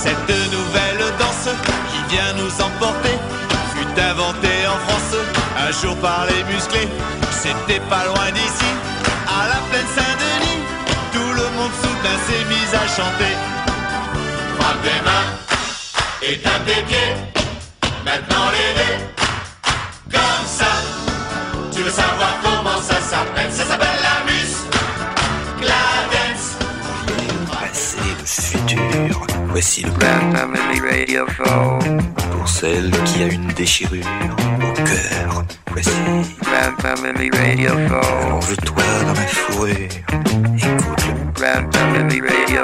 Cette nouvelle danse qui vient nous emporter fut inventée en France un jour par les musclés. C'était pas loin d'ici, à la plaine Saint-Denis. Tout le monde soudain s'est mis à chanter. Frappe des mains et tape des pieds. Maintenant les deux, comme ça. Tu veux savoir comment voici le plan Family Radio pour celle qui a une déchirure au cœur. Voici, Grand Family Radio Show. allonge-toi dans ma fourrure, écoute Grand Family Radio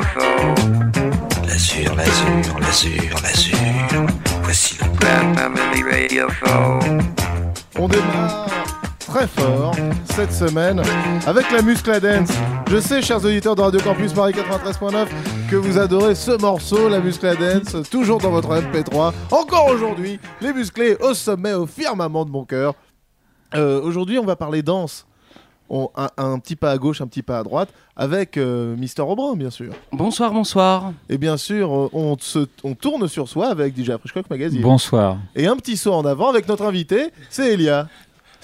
l'azur, l'azur, l'azur, l'azur. Voici le Grand Family Radio. On démarre très fort cette semaine avec la Muscladance. Je sais, chers auditeurs de Radio Campus Paris 93.9, que vous adorez ce morceau, la Muscladance, toujours dans votre MP3. Encore aujourd'hui, les musclés au sommet, au firmament de mon cœur. Euh, aujourd'hui, on va parler danse. On- un, un petit pas à gauche, un petit pas à droite, avec euh, Mister Aubrin, bien sûr. Bonsoir, bonsoir. Et bien sûr, euh, on, se- on tourne sur soi avec DJ Frischcock Magazine. Bonsoir. Et un petit saut en avant avec notre invité, c'est Elia.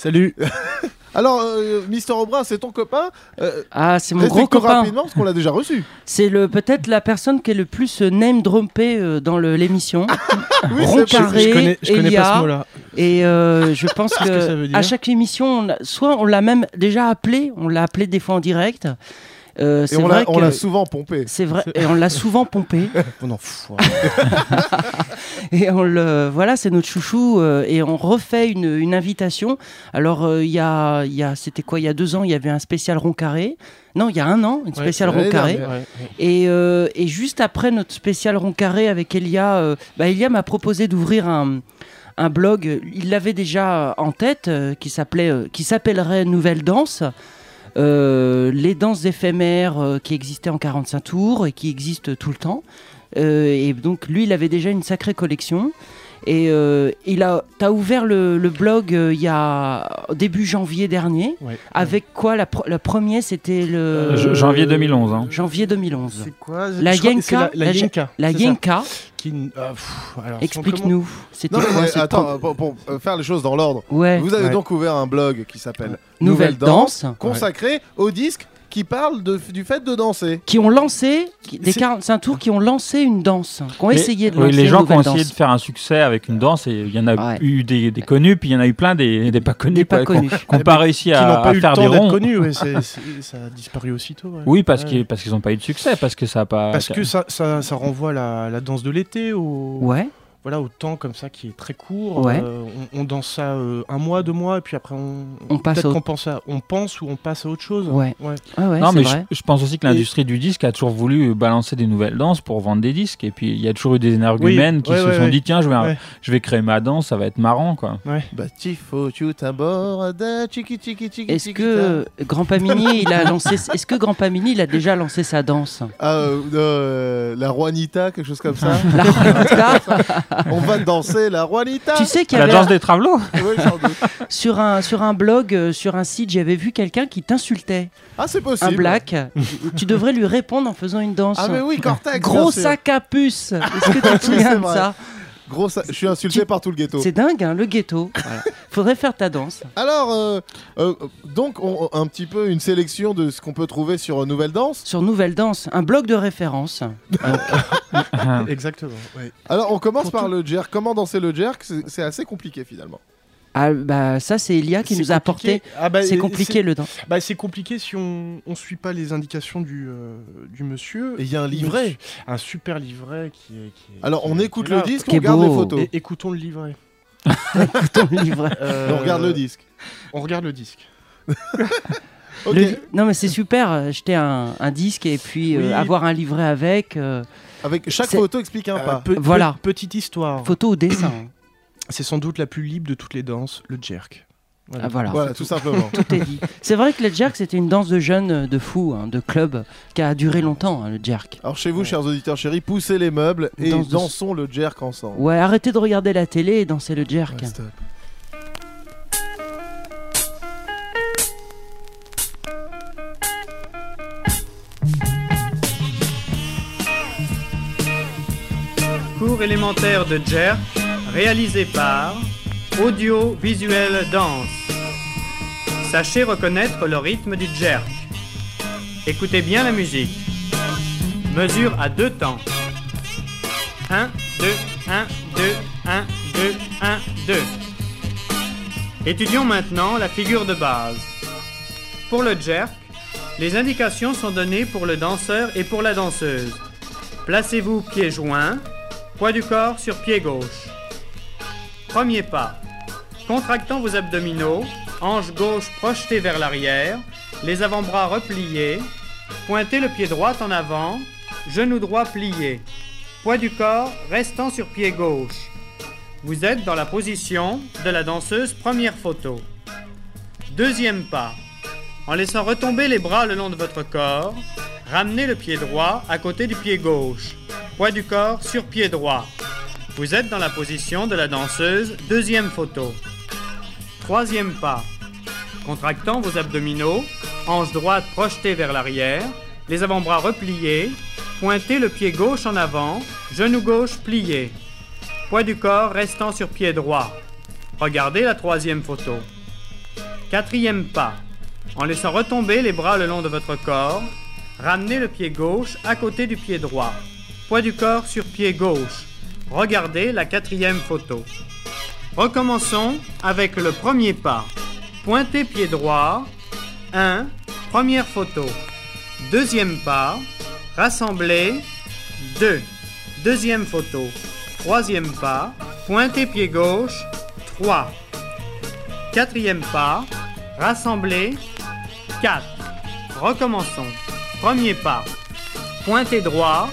Salut. Alors, euh, Mister Aubrin, c'est ton copain euh, Ah, c'est mon gros copain. rapidement, parce qu'on l'a déjà reçu. C'est le peut-être la personne qui est le plus name droppé euh, dans l'émission. Oui, Rond c'est carré, je connais, je connais Elia. pas ce mot-là. Et euh, je pense que à chaque émission, on soit on l'a même déjà appelé, on l'a appelé des fois en direct. Euh, Et c'est on vrai l'a on l'a que souvent pompé. c'est vrai et on l'a souvent pompé On en fout. et on le voilà c'est notre chouchou euh, et on refait une, une invitation alors euh, il y a il y a c'était quoi il y a deux ans il y avait un spécial rond carré non il y a un an une spéciale rond carré. Et, euh, et juste après notre spécial rond carré avec Elia, euh, bah, Elia m'a proposé d'ouvrir un, un blog. Il l'avait déjà en tête, euh, qui s'appelait, euh, qui s'appellerait Nouvelle Danse. Euh, les danses éphémères euh, qui existaient en 45 tours et qui existent tout le temps. Euh, et donc lui, il avait déjà une sacrée collection. Et euh, il a, t'as ouvert le, le blog euh, il y a début janvier dernier. Ouais. Avec quoi la, la première, c'était le Euh, janvier 2011. hein. janvier 2011. C'est quoi La Yenka, La, la la Yenka. La. Yenka, Qui, ah, pff, alors, explique-nous. C'était Non, quoi mais cette attends, pro- pour, pour, euh, faire les choses dans l'ordre. Ouais. Vous avez Ouais. donc ouvert un blog qui s'appelle Nouvelle danse. consacré au disque qui parle de- du fait de danser. Qui ont lancé des C'est- 45 tours qui ont lancé une danse, qui ont Mais- essayé de oui, lancer les une gens qui ont essayé danse. de faire un succès avec une danse, et il y en a Ouais. eu des, des connus, puis il y en a eu plein des, des pas connus. Des pas connus. Qui n'ont pas réussi Qui à, n'ont pas à faire des ronds. connus. ouais, c'est- c'est- ça a disparu aussitôt. ouais. Oui, parce Ouais. qu'ils parce qu'ils n'ont pas eu de succès, parce que ça a pas. Parce que ça, ça, ça renvoie à la, la danse de l'été, au, Ouais. Voilà, au temps comme ça qui est très court. Ouais. Euh, on, on danse ça euh, un mois, deux mois, et puis après on, On passe peut-être au- qu'on pense, à- on pense ou on passe à autre chose. Ouais. Ouais. Ah ouais, non, mais je, vrai. je pense aussi que l'industrie du disque a toujours voulu balancer des nouvelles danses pour vendre des disques. Et puis il y a toujours eu des énergumènes qui ouais, se ouais, sont ouais. dit tiens, je vais, Ouais. je vais créer ma danse, ça va être marrant. quoi. Bah, Est-ce que Grand Pamini, il a lancé Est-ce que Grand Pamini, il a déjà lancé sa danse? Ah, euh, euh, la Juanita, quelque chose comme ça. La Juanita On va danser la Juanita. Tu sais qu'il y La danse des travelots Oui, sur un sur un blog, euh, sur un site, j'avais vu quelqu'un qui t'insultait, Ah, c'est un possible. black. tu devrais lui répondre en faisant une danse. Ah, mais oui, Cortex. Gros sac à puce. Est-ce que tu te souviens de ça? Gros Je suis insulté Tu- par tout le ghetto. C'est dingue, hein, le ghetto. Voilà. Faudrait faire ta danse. Alors, euh, euh, donc, on- un petit peu une sélection de ce qu'on peut trouver sur euh, Nouvelle Danse. Sur Nouvelle Danse, un blog de référence. Exactement. Alors, on commence Pour par tout- le jerk. Comment danser le jerk? C'est assez compliqué finalement. Ah, bah, ça, c'est Elia qui nous a apporté. Ah, bah, C'est compliqué le danse. Bah, c'est compliqué si on ne suit pas les indications du, euh, du monsieur. Et il y a un livret. Un super livret qui est. qui est- Alors, qui on est- écoute le là. disque, on regarde les photos. Et écoutons le livret. Ton livret. Euh, On regarde le disque. On regarde le disque. Le- Non, mais c'est super, jeter un, un disque et puis euh, avoir un livret avec. euh, Avec chaque photo explique un Euh, pas. pe- Voilà. pe- petite histoire. photo au dessin. C'est sans doute la plus libre de toutes les danses, le jerk. Ah, voilà. Voilà, tout simplement. Tout est dit. C'est vrai que le jerk, c'était une danse de jeunes, euh, de fous, hein, de club, qui a duré longtemps, hein, le jerk. Alors chez vous, chers auditeurs chéris, poussez les meubles et Danse de- dansons le jerk ensemble. Ouais, arrêtez de regarder la télé et dansez le jerk. Ouais, stop. cours élémentaire de Jerk, réalisé par Audio Visuel Danse. Sachez reconnaître le rythme du jerk. Écoutez bien la musique. Mesure à deux temps. 1, 2, 1, 2, 1, 2, 1, 2. Étudions maintenant la figure de base. Pour le jerk, les indications sont données pour le danseur et pour la danseuse. Placez-vous pieds joints, poids du corps sur pied gauche. Premier pas. Contractant vos abdominaux, hanche gauche projetée vers l'arrière, les avant-bras repliés, pointez le pied droit en avant, genou droit plié, poids du corps restant sur pied gauche. Vous êtes dans la position de la danseuse première photo. Deuxième pas. En laissant retomber les bras le long de votre corps, ramenez le pied droit à côté du pied gauche. Poids du corps sur pied droit. Vous êtes dans la position de la danseuse deuxième photo. Troisième pas. Contractant vos abdominaux, hanche droite projetée vers l'arrière, les avant-bras repliés, pointez le pied gauche en avant, genou gauche plié. Poids du corps restant sur pied droit. Regardez la troisième photo. Quatrième pas. En laissant retomber les bras le long de votre corps, ramenez le pied gauche à côté du pied droit. Poids du corps sur pied gauche. Regardez la quatrième photo. Recommençons avec le premier pas. Pointez pied droit. 1. Première photo. Deuxième pas. Rassembler. 2. Deuxième photo. Troisième pas. Pointez pied gauche. 3. Quatrième pas. Rassembler. 4. Recommençons. Premier pas. Pointez droit.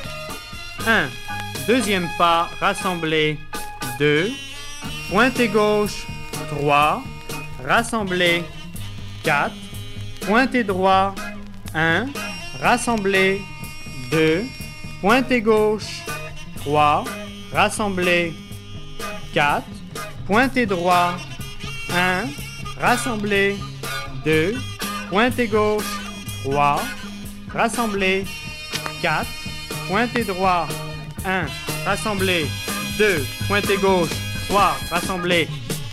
1. Deuxième pas. Rassembler. 2. Pointez gauche. 3. Rassembler. 4. Pointez droit. 1. Rassembler. 2. Pointez gauche. 3. Rassembler. 4. Pointez droit. 1. Rassembler. 2. Pointez gauche. 3. Rassembler. 4. Pointez droit. 1. Rassembler. 2. Pointez gauche. 3. Rassembler.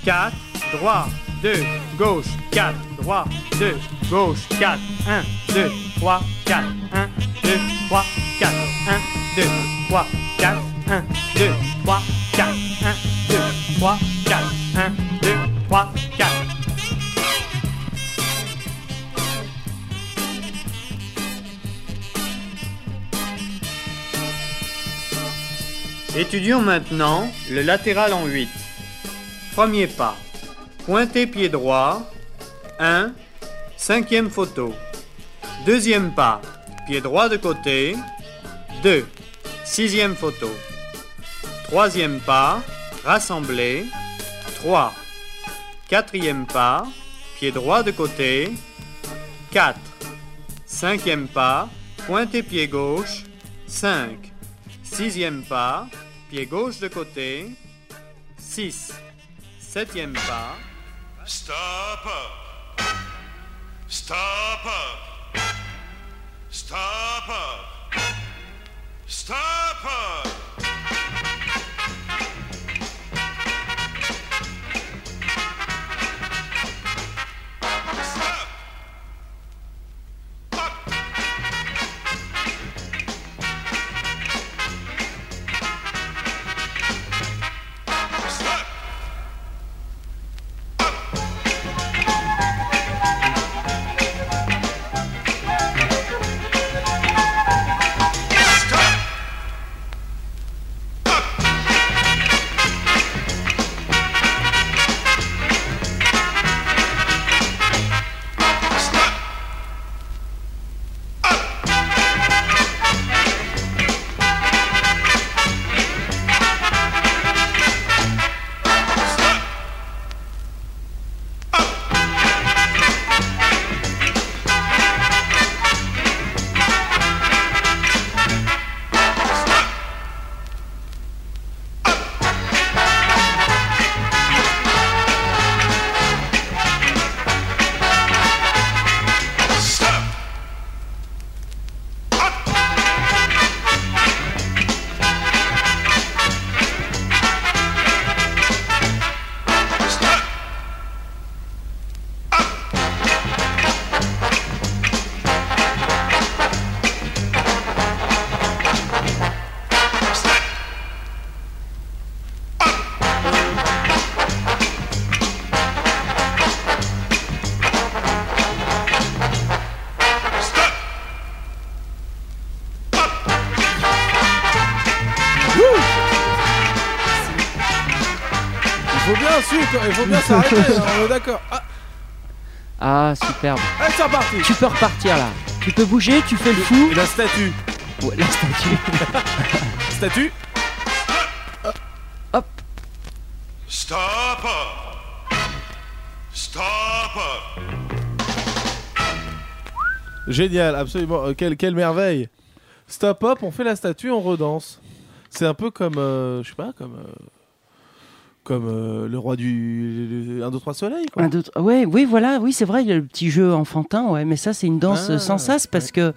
4. Droit. 2. Gauche. 4. Droit. 2. Gauche. 4. 1. 2. 3. 4. 1. 2. 3. 4. 1. 2. 3. 4. 1. 2. 3. 4. 1. 2. 3. 4. 1. 2. 3. Étudions maintenant le latéral en 8. Premier pas. Pointez pied droit. 1. Cinquième photo. Deuxième pas. Pied droit de côté. 2. Sixième photo. Troisième pas. Rassembler. 3. Quatrième pas. Pied droit de côté. 4. Cinquième pas. Pointez pied gauche. 5. Sixième pas. Pied gauche de côté. 6. Septième pas. Stop up. Stop up. Stop up. Stop up. Faut bien s'arrêter, hein, on est d'accord. Ah, Ah, superbe. allez, c'est reparti. Tu peux repartir là. Tu peux bouger, tu fais le fou. Et la statue. Ouais, la statue. Statue. Stop up. Stop up. Génial, absolument. Euh, quelle, quelle merveille. Stop hop, on fait la statue, on redanse. C'est un peu comme, euh, je sais pas, comme, euh, comme euh, le roi du 1, 2, 3 soleil. Quoi. Un, deux, trois- ouais, oui, voilà, oui, c'est vrai, il y a le petit jeu enfantin, ouais, mais ça, c'est une danse Ah, sans sas parce que,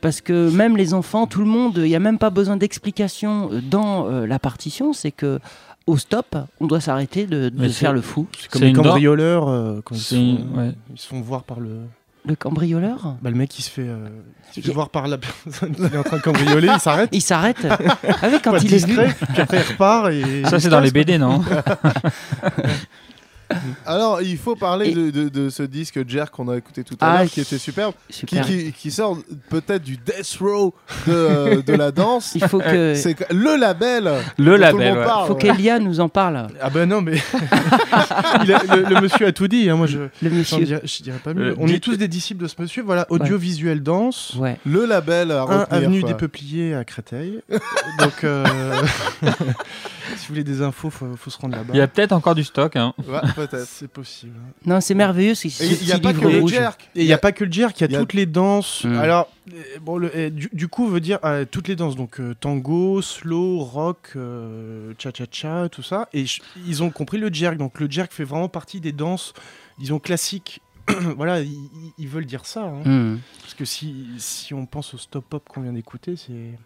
parce que même les enfants, tout le monde, il n'y a même pas besoin d'explication euh, dans euh, la partition, c'est que au stop, on doit s'arrêter de, faire le fou. C'est comme les cambrioleurs euh, quand ils ouais. ils se font voir par le. Le cambrioleur Bah, le mec, il se fait, euh, il se fait Il- voir par la personne qui est en train de cambrioler, il s'arrête. Il s'arrête. ah oui, quand Pas il est vu. discret, puis après il repart et. Ça, c'est dans les. BD, non Alors, il faut parler Et- de, de- de ce disque Jerk qu'on a écouté tout à Ah, l'heure, qui était superbe, qui, Super. qui- qui sort peut-être du death row de, euh, de la danse. Il faut que, C'est que- le label. Le label, ouais. parle, faut ouais. qu'Elia nous en parle. Ah bah non, mais. Il a- le, le monsieur a tout dit, hein, moi je. Le monsieur. dirais- je dirais pas mieux. Euh, On est tous des disciples de ce monsieur. Voilà, audiovisuel danse. Ouais. Le label à Un retenir, avenue quoi. des Peupliers à Créteil. Donc, euh, si vous voulez des infos, faut, faut se rendre là-bas. Il y a peut-être encore du stock. Hein. Peut-être. C'est possible. Non, c'est merveilleux. il n'y a pas que le jerk. Et il n'y a pas que le jerk, il y a, toutes les danses. Mm. Alors, euh, bon, le, euh, du, du coup, veut dire euh, toutes les danses. Donc, euh, tango, slow, rock, euh, cha-cha-cha, tout ça. Et ils ont compris le jerk. Donc, le jerk fait vraiment partie des danses, disons, classiques. voilà, ils, veulent dire ça. hein. Hmm. Parce que si, si on pense au stop-up qu'on vient d'écouter, c'est.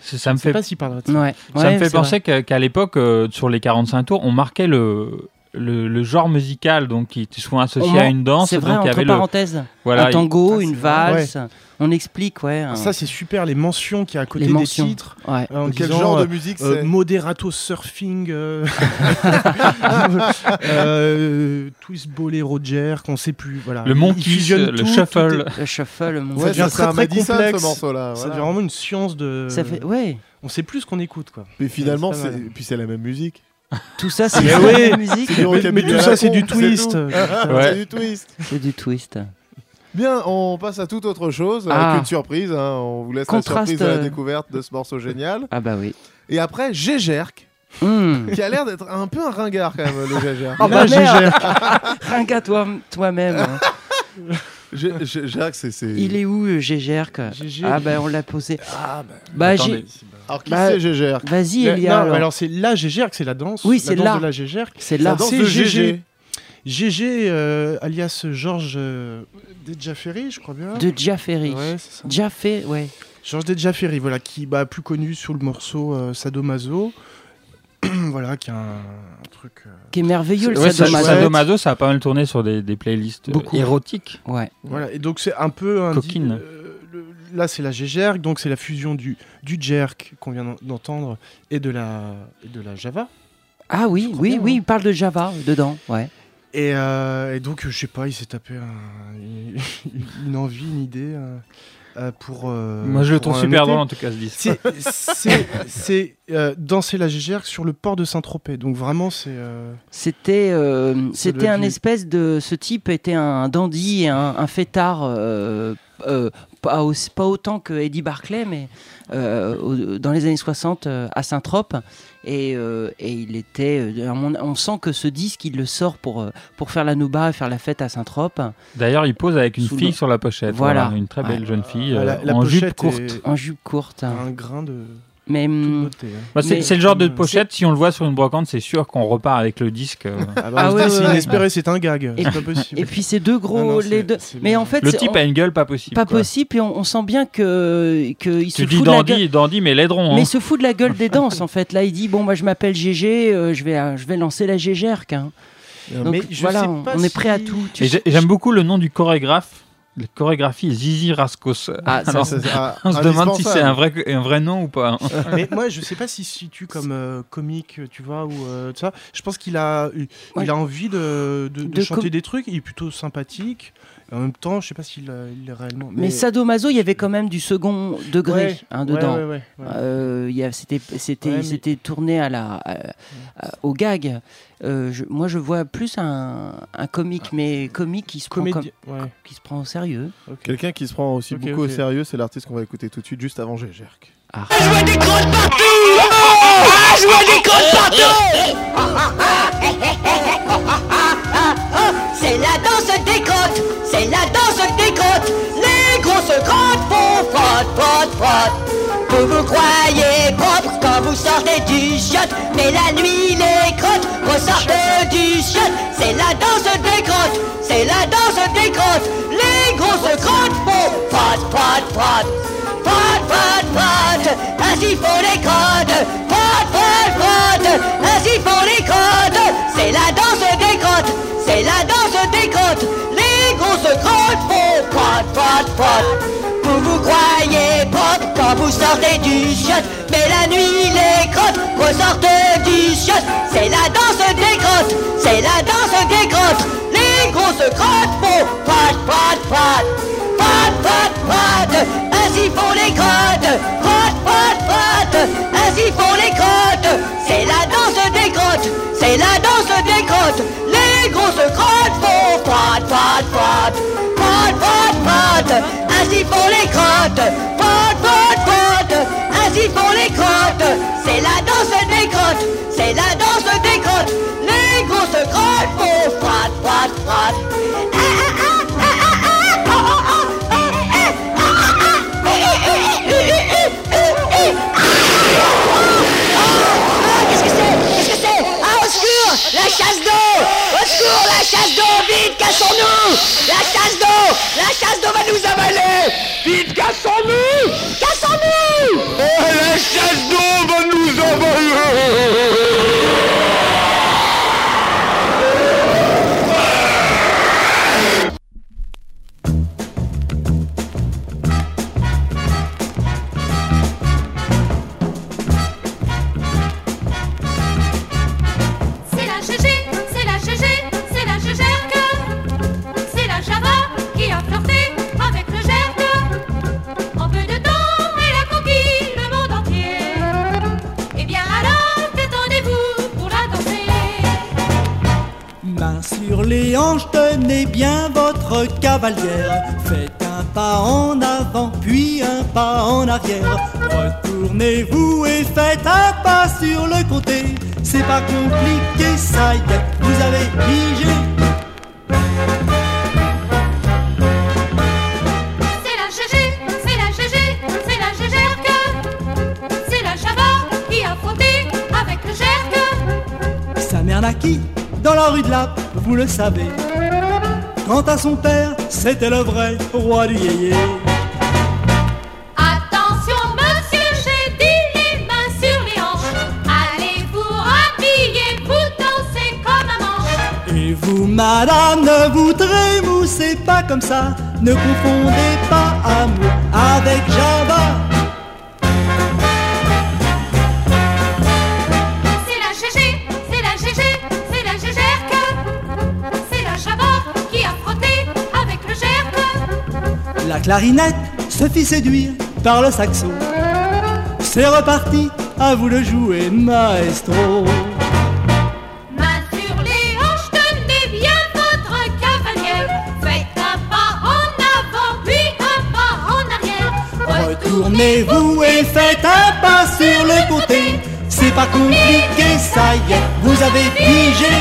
C'est- Ça me fait pas ça. Ouais. Ça Ouais, me fait penser qu'à qu'à l'époque, euh, sur les 45 tours, on marquait le, le, le genre musical donc qui était souvent associé On à une danse. C'est vrai, donc il y entre avait le, parenthèses. voilà, un tango, Ah, une c'est valse. On explique, ouais. un- Ça, c'est super, les mentions qu'il y a à côté Les des mentions. titres. ouais. euh, en Quel disant, genre euh, de musique Euh, c'est moderato surfing, euh, euh, twist bolero jerk, qu'on sait plus. Voilà. le fusionnent le tout, shuffle. Le shuffle, mon Ouais, devient ça, très, c'est un très Madison complexe. ce morceau-là. Ça voilà. devient vraiment une science de. Ça fait, ouais. On sait plus ce qu'on écoute, quoi. Et finalement, C'est c'est puis c'est la même musique. Tout ça, c'est Mais la musique. Mais, mais tout à ça, c'est du twist. C'est du twist. C'est du twist. Bien, on passe à toute autre chose, Ah. avec une surprise. hein. On vous laisse Contraste, la surprise de la euh. découverte de ce morceau génial. Ah bah oui. Et après, Gégerk, Hmm. qui a l'air d'être un peu un ringard quand même, le Gégerk. Oh bah Là, merde Ringa toi, toi-même. c'est. Il est où, euh, Gégerk GG. Ah bah on l'a posé. Ah, bah. Bah. Alors, qui Bah, c'est Gégerk Vas-y, Elia. non, alors. mais alors c'est la que c'est la danse. Oui, c'est la danse là. de la GGR. C'est La là. danse c'est de GG. GG. Euh, alias Georges euh, Dedjaferi, je crois bien. De Jaffery. Ouais, c'est ça. Jaffé, ouais. Georges Dedjaferi, voilà, qui bah, plus connu sous le morceau euh, Sadomaso. voilà, qui a un, un truc. euh, Qui est merveilleux, le Ouais, ça- sadomaso. Sadomaso, ça a pas mal tourné sur des, des playlists euh, Beaucoup. érotiques. Ouais. Voilà, et donc c'est un peu un. Coquine. euh, le- là, c'est la G-Jerk, donc c'est la fusion du, du jerk qu'on vient d'en- d'entendre et de la, et de la Java. Ah oui, oui, bien, oui, hein. il parle de Java dedans, ouais. Et, euh, et donc, je sais pas, il s'est tapé un- une, une envie, une idée euh, euh, pour. euh, Moi, je le trouve super drôle en tout cas ce disque. C'est- euh, danser la G-Jerk sur le port de Saint-Tropez. Donc vraiment, c'est. euh, C'était, euh, c'était un espèce de. Ce type était un dandy et un, un fêtard, euh, euh, pas, aussi- pas autant que Eddie Barclay, mais euh, dans les années 60 euh, à Saint-Trope. Et, euh, et il était. on, on sent que ce disque, il le sort pour, pour faire la nouba et faire la fête à Saint-Trope, D'ailleurs, il pose avec une Sous fille le- sur la pochette. Voilà. Voilà. une très belle Ouais. jeune fille la, euh, la en jupe courte. en jupe courte. un grain de Mais. hum, beauté. hein. Bah, c'est Mais- c'est le genre de pochette, si on le voit sur une brocante, c'est sûr qu'on repart avec le disque. euh. Ah, bah, Ah ouais, c'est ouais. inespéré, c'est un gag. Et- C'est pas possible. Et puis ces deux gros. Ah non, les deux... Mais en fait, Le type on- a une gueule pas possible. pas quoi. possible, et on, on sent bien que, que il se Tu dis fout de la gueule. dandy, dandy, mais l'aideron. Mais hein. il se fout de la gueule des danses en fait. Là, il dit bon, moi je m'appelle GG, euh, je vais, euh, je vais lancer la GGRC. Hein. Donc Mais je voilà, sais on, est prêt à tout. J'aime beaucoup le nom du chorégraphe. La chorégraphie est Zizi Rascos. Ah, ça, Alors, Ça, c'est, ah, on se demande si c'est un vrai, un vrai nom ou pas. Mais moi, je sais pas s'il se situe comme euh, comique, tu vois, ou euh, tout ça. Je pense qu'il a, il Ouais. a envie de, de, de De chanter des trucs. Il est plutôt sympathique. En même temps, je sais pas s'il euh, il est réellement. Mais Sadomaso, il y avait quand même du second degré Ouais, hein, dedans. ouais, ouais, ouais. Euh, il y a- C'était c'était Ouais, mais- c'était tourné à la à- à- au gag. Euh, je- moi, je vois plus un, un comique, mais comique qui se prend qui se prend au sérieux. Quelqu'un qui se prend aussi beaucoup au sérieux, c'est l'artiste qu'on va écouter tout de suite, juste avant Gégerk. Ah. C'est la danse des crottes, c'est la danse des crottes. Les grosses crottes font frotte, frotte, frotte. Vous vous croyez propre quand vous sortez du shot, mais la nuit les crottes ressortent du shot. C'est la danse des crottes, c'est la danse des crottes. Les grosses crottes font frotte, frotte, frotte. Frotte, frotte, frotte, ainsi font les crottes. Frotte, frotte, frotte, ainsi font les crottes. C'est la danse des crottes, c'est la danse Les grosses crottes font frotte, frotte, frotte. Vous vous croyez propre quand vous sortez du shot, mais la nuit les crottes ressortent du shot. C'est la danse des crottes, c'est la danse des crottes. Les grosses crottes font frotte, frotte, frotte. Frotte, frotte, frotte, ainsi font les crottes. Frotte, frotte, frotte, ainsi font les crottes. C'est la danse des crottes, c'est la danse des crottes. Les grosses crottes font crotte, crotte, crotte, crotte, ainsi pour les crottes. cavaler Vite, cassons-nous Cassons-nous Oh, la chasse d'eau va nous tenez bien votre cavalière. Faites un pas en avant, puis un pas en arrière. Retournez-vous et faites un pas sur le côté. C'est pas compliqué, ça y est, vous avez pigé. C'est la GG, c'est la GG, c'est la GGRK. C'est la Java qui a frotté avec le GERK. Sa mère n'a qui dans la rue de Lappe, vous le savez. Quant à son père, c'était le vrai roi du yéyé. Attention monsieur, j'ai dit les mains sur les hanches. Allez vous rhabiller, vous dansez comme un manche. Et vous, madame, ne vous trémoussez pas comme ça. Ne confondez pas amour avec Java. clarinette se fit séduire par le saxo. C'est reparti, à vous le jouer, maestro. Tournez-vous et faites un pas sur le côté. C'est pas compliqué, ça y est, vous avez pigé.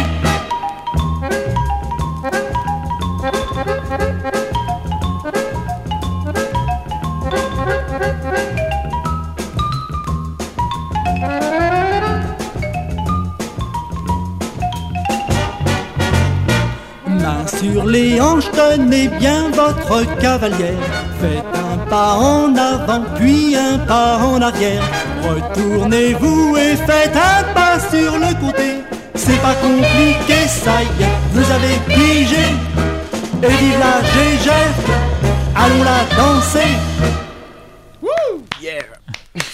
Sur les hanches, tenez bien votre cavalière. Faites un pas en avant, puis un pas en arrière. Retournez-vous et faites un pas sur le côté. C'est pas compliqué, ça y est, vous avez pigé. Et vive la gégère, allons la danser.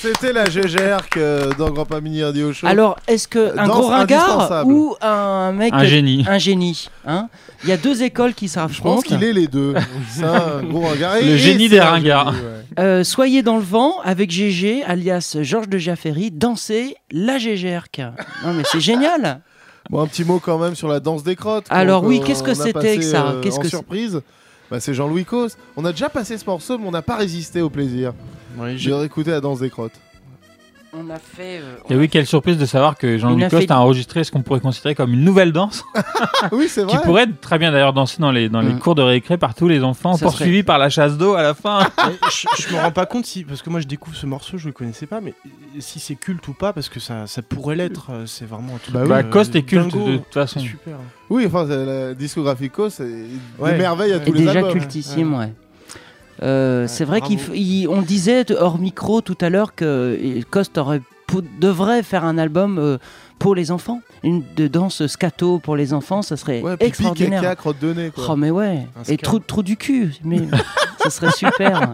C'était la GGR que dans Grand Pas Mini Radio Show. Alors, est-ce que un Danse gros ringard ou un mec Un génie. Un génie, hein? Il y a deux écoles qui Je s'affrontent. pense qu'il est les deux. Ça, un gros ringard. Et- Le et génie c'est des un ringards. génie, ouais. Euh, soyez dans le vent avec GG, alias Georges de Jaffery, dansez la GGRK. Non mais c'est génial. Bon, un petit mot quand même sur la danse des crottes. Alors oui, qu'est-ce que a c'était passé, que ça euh, Qu'est-ce En que c'est surprise, bah, c'est Jean-Louis Cos. On a déjà passé ce morceau, mais on n'a pas résisté au plaisir. Ouais, J'ai réécouté la danse des crottes. On a fait. euh, Et oui, quelle surprise de savoir que Jean-Louis a Coste fait- a enregistré ce qu'on pourrait considérer comme une nouvelle danse, oui, c'est qui vrai. pourrait être très bien d'ailleurs dansée dans les, dans les Mm. cours de récré par tous les enfants, Ça poursuivis par la chasse d'eau à la fin. Je, je me rends pas compte si parce que moi je découvre ce morceau, je le connaissais pas, mais si c'est culte ou pas parce que ça, ça pourrait l'être. euh, C'est vraiment un truc. Bah oui. Bah, euh, Coste est culte dingo. de toute façon. Super. Oui, enfin, la discographie Cos, c'est Ouais. des merveilles à Ouais. tous est les déjà albums. cultissime, ouais. Euh, c'est vrai qu'on disait hors micro tout à l'heure que euh, aurait, pou- devrait faire un album euh, pour les enfants, une de danse scato pour les enfants, ça serait Ouais, pipi, extraordinaire. caca, crotte de nez, quoi. Oh mais ouais, Un et trou, trou du cul, mais ça serait super.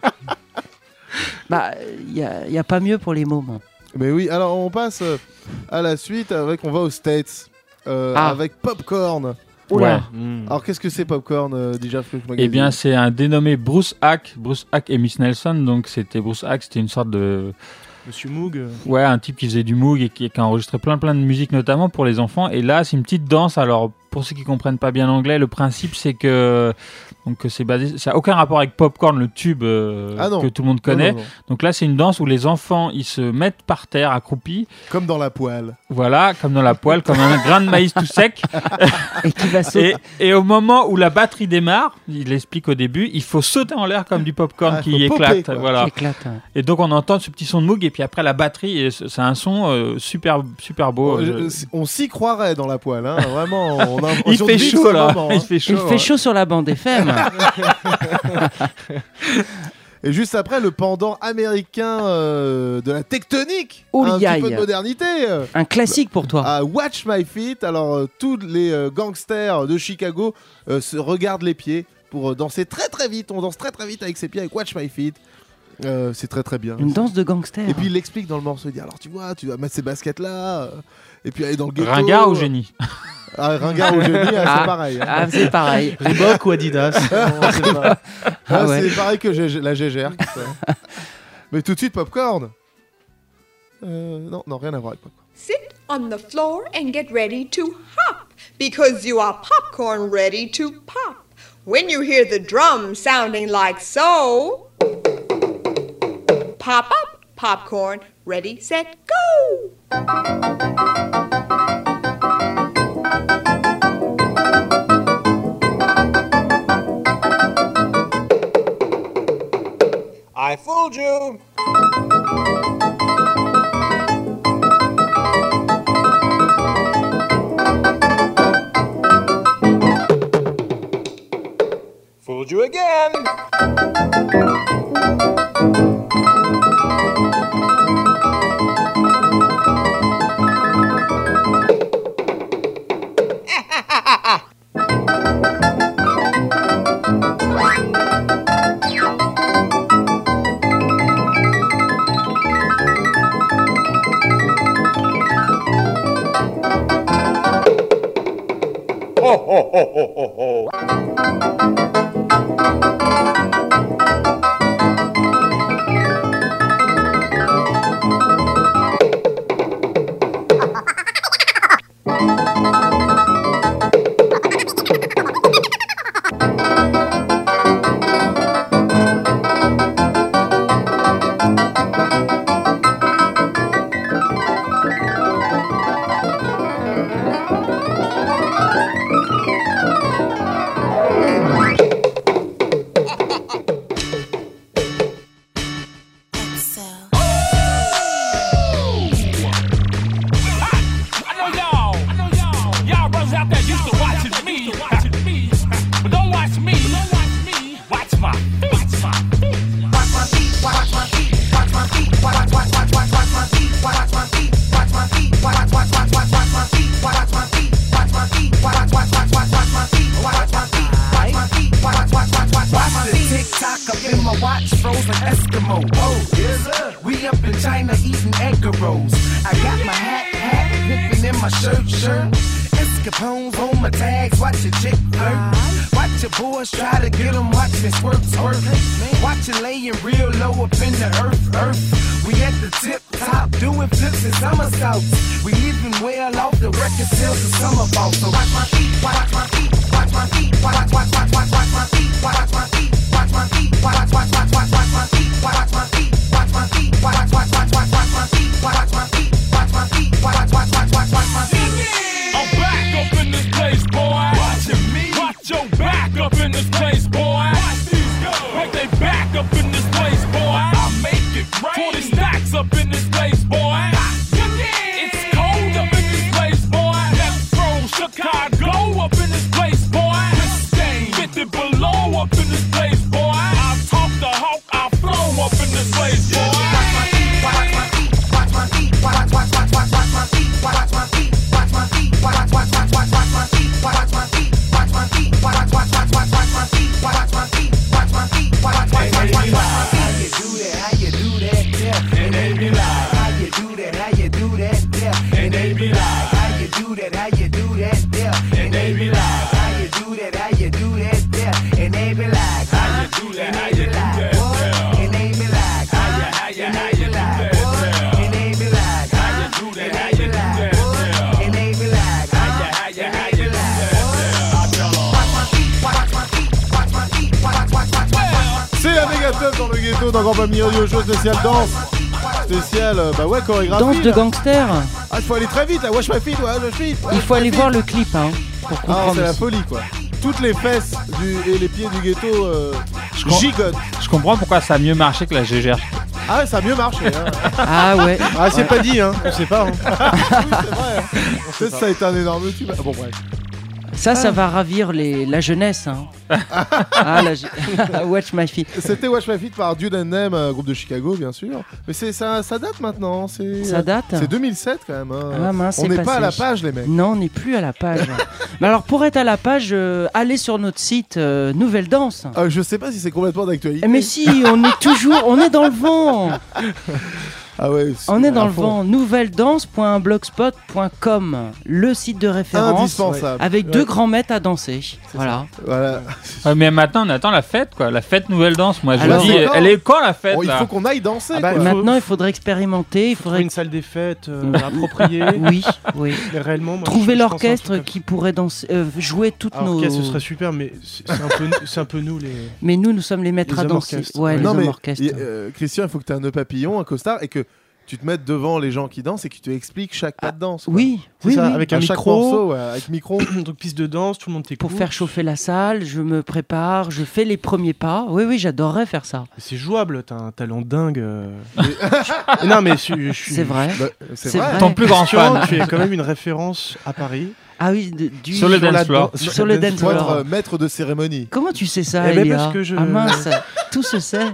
bah, il n'y a, pas mieux pour les moments. Mais oui, alors on passe à la suite avec, on va aux States, euh, Ah. avec Popcorn. Oula. Ouais. Mm. Alors qu'est-ce que c'est Popcorn, euh, déjà Eh bien, c'est un dénommé Bruce Hack, Bruce Hack et Miss Nelson. Donc, c'était Bruce Hack, c'était une sorte de, Monsieur Moog. ouais, un type qui faisait du moog et qui, qui a enregistré plein plein de musique, notamment pour les enfants. Et là, c'est une petite danse. Alors, pour ceux qui comprennent pas bien l'anglais, le principe c'est que donc c'est basé, ça a aucun rapport avec Popcorn, le tube euh, Ah que tout le monde connaît. non, non. Donc là, c'est une danse où les enfants ils se mettent par terre accroupis, Comme dans la poêle. voilà, comme dans la poêle, comme un grain de maïs tout sec. Et qui va sauter. Et, et au moment où la batterie démarre, il l'explique au début, il faut sauter en l'air comme du popcorn Ah, qui popper, éclate. voilà. qui éclate. hein. Et donc on entend ce petit son de Moog et puis après la batterie, c'est un son euh, super super beau. On- euh, je- on s'y croirait dans la poêle, hein. vraiment. On a il fait chaud là, moment, hein. il fait chaud. Il fait chaud sur la bande FM. Et juste après, le pendant américain euh, de la tectonique. Oh, un petit peu de modernité. Un classique pour toi. à Watch My Feet. Alors, euh, tous les euh, gangsters de Chicago euh, se regardent les pieds pour danser très très vite. On danse très très vite avec ses pieds avec Watch My Feet. Euh, c'est très très bien. Une danse de gangster. Et puis il l'explique dans le morceau. Il dit alors tu vois, tu vas mettre ces baskets là, et puis aller dans le ghetto. Ringard ou génie? Ah, Ringard ou génie, ah, Ah. c'est pareil. hein. Ah, c'est pareil. Reebok ou Adidas On sait pas. Ah, Ah ouais. C'est pareil que la GGR. Mais tout de suite popcorn. Euh, non, non, rien à voir avec popcorn. Sit on the floor and get ready to hop because you are popcorn ready to pop. When you hear the drum sounding like so, pop up, popcorn, ready, set, go. I fooled you. Fooled you again. oh, yes sir. We up in China eating egg rolls. I got my hat, hat, whipping in my shirt, shirt. Escapones on my tags, watch your chick flirt. Watch your boys try to get them, watch me swerve, swerve. Watch it laying real low up in the earth, earth. We at the tip top, doing flips and somersaults. We even well off the record sales the summer ball. So watch my feet, watch my feet, watch my feet, watch, watch, watch, watch, watch my feet, watch my feet, watch my feet, watch, watch, watch, watch. Pamille Audio Show spécial danse. Spécial, euh, bah ouais, chorégraphie. Danse de là. gangster. Ah, il faut aller très vite là, watch my feet, watch my feet. Il faut aller voir le clip hein, pour Ah, comprendre. c'est la folie quoi. Toutes les fesses du- et les pieds du ghetto euh, gigotent. Je comprends pourquoi ça a mieux marché que la GGR. Ah ouais, ça a mieux marché. Hein. Ah ouais. Ah, c'est pas dit, hein. On sait pas. hein. c'est vrai. hein. Peut-être ça a été un énorme tube. Ah, bon bref. Ça, ça va ravir les, la jeunesse. Hein. ah, la Watch my feet. C'était Watch My Feet par Dude and Them, groupe de Chicago bien sûr. Mais c'est ça, ça date maintenant. C'est Ça date C'est 2007 quand même. hein. Ah, mince, On c'est n'est pas passé. à la page les mecs. Non, on n'est plus à la page. Mais alors, pour être à la page, euh, allez sur notre site euh, Nouvelle Danse. Euh, je sais pas si c'est complètement d'actualité. Mais si, on est toujours, on est dans le vent. Ah ouais. On est dans le fond. vent. Nouvelledance.blogspot.com, le site de référence Indispensable. avec Ouais. deux grands maîtres à danser. Voilà. Voilà. Ouais, mais maintenant, on attend la fête, quoi. La fête nouvelle danse. Moi, je Alors, me dis, elle est quand la fête Bon, il faut qu'on aille danser. Ah bah, quoi. Maintenant, il faudrait expérimenter. Il faudrait une salle des fêtes euh, appropriée. Oui, oui. Mais réellement, moi, trouver l'orchestre qui pourrait danser, euh, jouer toutes nos. Ok, ce serait super, mais c'est un, peu, c'est un peu nous les. Mais nous, nous sommes les maîtres Les à danser. Ouais, les non hommes mais orchestres. y- euh, Christian, il faut que tu aies un nœud papillon, un costard et que tu te mettes devant les gens qui dansent et que tu expliques chaque pas de danse. quoi. oui, oui, ça, oui. avec un micro. morceau, ouais, avec micro. Donc piste de danse, tout le monde t'écoute. Pour faire chauffer la salle, je me prépare, je fais les premiers pas. Oui, oui, j'adorerais faire ça. C'est jouable, t'as un talent dingue. euh. Mais- non, mais je, je suis. C'est vrai. Bah, c'est C'est vrai. vrai. Ton plus grand fan. tu es quand même une référence à Paris. Ah oui, de- du Sur le dance floor. Sur le dance Faut être floor. euh, maître de cérémonie. Comment tu sais ça, Eh ben, Elia parce que je- Ah mince, tout se sait.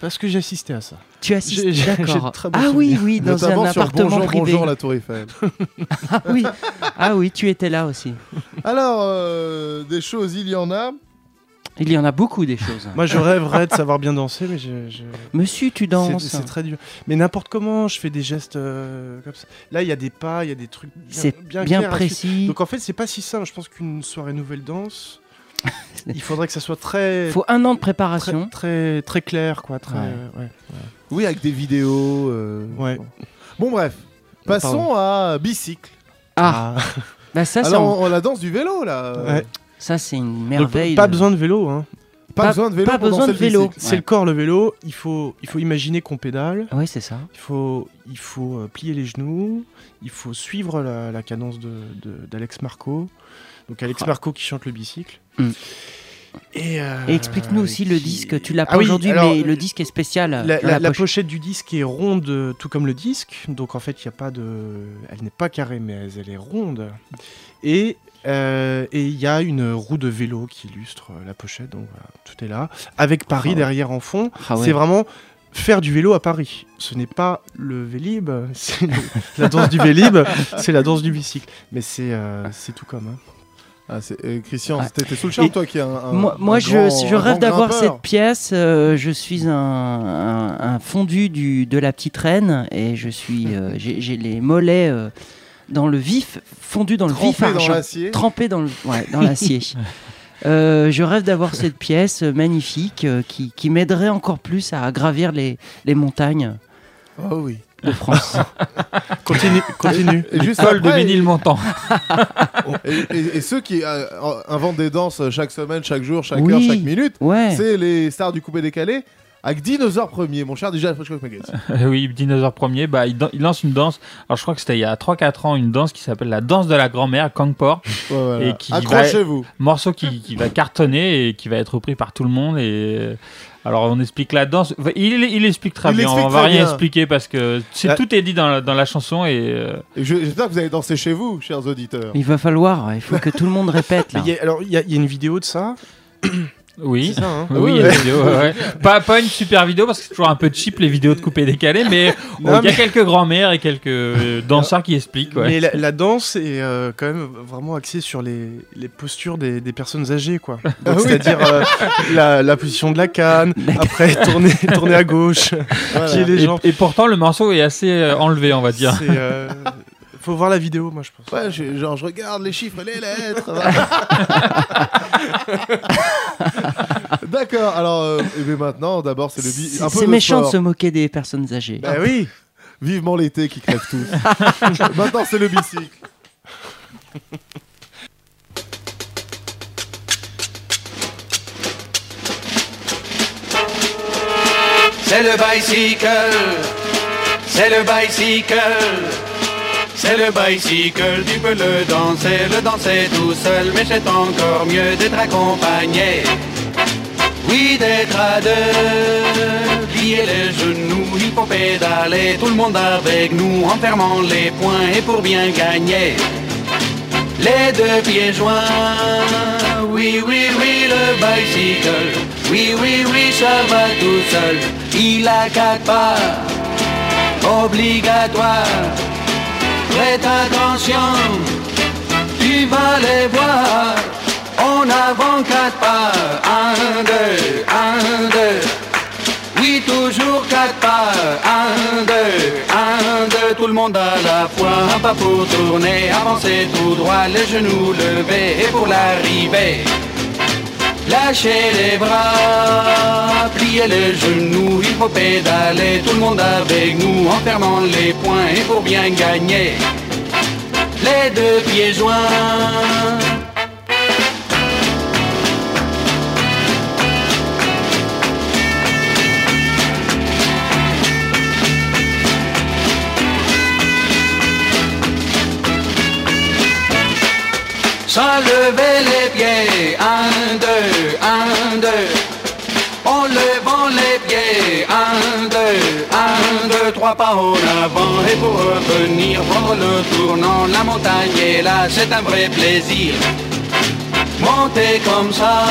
Parce que j'ai assisté à ça. Tu j'ai d'accord. Ah oui, oui, dans Notamment un sur appartement Bonjour, privé. bonjour, la Tour Eiffel. Ah oui, ah oui, tu étais là aussi. Alors, euh, des choses, il y en a. Il y en a beaucoup des choses. Moi, je rêverais de savoir bien danser, mais je. je- Monsieur, tu danses. c'est très dur. Mais n'importe comment, je fais des gestes euh, comme ça. Là, il y a des pas, il y a des trucs bien, C'est bien, précis. Donc en fait, c'est pas si simple. Je pense qu'une soirée nouvelle danse, il faudrait que ça soit très, Il faut un an de préparation. très, très clair, quoi. Très, Ouais. euh, ouais. Oui, avec des vidéos. euh, Ouais. bon. Bon, bref. Passons à bicycle. Ah, bah ça, Alors, on, on la danse du vélo, là. Ouais. ça, c'est une Donc, merveille. pas de- besoin de vélo. Hein. Pas, pas- besoin de vélo. pas besoin de vélo. C'est le corps, le vélo. Il faut, il faut imaginer qu'on pédale. Oui, c'est ça. Il faut, il faut euh, plier les genoux. Il faut suivre la, la cadence de, de- d'Alex Marco. Donc Alex Ah. Marco qui chante le bicycle. Mm. Et, euh, Et explique-nous aussi le disque. Tu l'as Ah pas oui, aujourd'hui, mais le disque est spécial. La, dans la- la la poche. pochette du disque est ronde, tout comme le disque. Donc en fait, il y a pas de, elle n'est pas carrée, mais elle, est ronde. Et euh, et il y a une roue de vélo qui illustre la pochette. Donc voilà, tout est là, avec Paris Ah. derrière en fond. Ah ouais. C'est vraiment faire du vélo à Paris. Ce n'est pas le Vélib, c'est le- la danse du Vélib, c'est la danse du bicycle. Mais c'est euh, c'est tout comme. hein. Ah, euh, Christian, Ouais. t'es t'es sous le charme, toi qui est un, un- moi, un je, grand- je un rêve d'avoir cette pièce. euh, je suis un, fondu du, de la petite reine et je suis, euh, j'ai les mollets dans le vif, fondus dans le vif Trempés dans argent, l'acier. trempés dans le, ouais, dans l'acier. Je rêve d'avoir cette pièce magnifique qui, qui m'aiderait encore plus à gravir les, les montagnes Oh oui. De France. Continue, continue. Et juste Col de Ménilmontant. et, et- et ceux qui euh, inventent des danses chaque semaine, chaque jour, chaque Oui. heure, chaque minute, Ouais. c'est les stars du coupé décalé avec Dinosaure premier, mon cher déjà French Cock Magazine. Euh, oui, dinosaure premier, bah, il, dan- il lance une danse. Alors, je crois que c'était il y a 3-4 ans, une danse qui s'appelle la danse de la grand-mère, Kangpor. Ouais, voilà. Et qui va- Accrochez-vous. Morceau qui, qui va cartonner et qui va être repris par tout le monde. Et alors, on explique la danse. Enfin, Il, il explique très Il bien. explique on va rien bien. expliquer parce que c'est tout est dit dans la, dans la chanson. Et euh, Et je- J'espère que vous allez danser chez vous, chers auditeurs. Il va falloir, il faut que tout le monde répète. Là. Il y a- alors, il y, a il y a une vidéo de ça. oui, ça, hein oui, il y a ouais. Pas, pas une super vidéo parce que c'est toujours un peu cheap les vidéos de coupé décalé, mais il y a mais- quelques grands-mères et quelques euh, danseurs qui expliquent. ouais. Mais la, la danse est euh, quand même vraiment axée sur les, les postures des, des personnes âgées, quoi. C'est-à-dire euh, la, la position de la canne, après tourner, tourner à gauche, Voilà. les Et, jambes. et pourtant, le morceau est assez enlevé, on va dire. C'est, euh, faut voir la vidéo, moi je pense. Ouais, je, genre, je regarde les chiffres et les lettres. D'accord, alors, euh, et bien maintenant, d'abord, c'est le bi- un peu C'est méchant de se moquer des personnes âgées. Bah oui. Vivement l'été qui crève tous. maintenant, c'est le bicycle. C'est le bicycle, c'est le bicycle, c'est le bicycle, tu peux le danser, le danser tout seul, mais c'est encore mieux d'être accompagné. Oui, d'être à deux, plier les genoux, il faut pédaler, tout le monde avec nous, en fermant les poings et pour bien gagner. Les deux pieds joints, oui, oui, oui, le bicycle, oui, oui, oui, ça va tout seul, il a quatre pas, obligatoire, prête attention, tu vas les voir, en avant quatre pas, un, deux, un, deux, oui, toujours quatre pas, un, deux, un, deux, tout le monde à la fois, un pas pour tourner, avancer tout droit, les genoux levés, et pour l'arrivée, lâchez les bras, pliez les genoux, il faut pédaler, tout le monde avec nous, en fermant les poings, et pour bien gagner, les deux pieds joints. Sans lever les pieds, trois pas en avant. Et pour revenir, prendre le tournant, la montagne est là, c'est un vrai plaisir. Montez comme ça,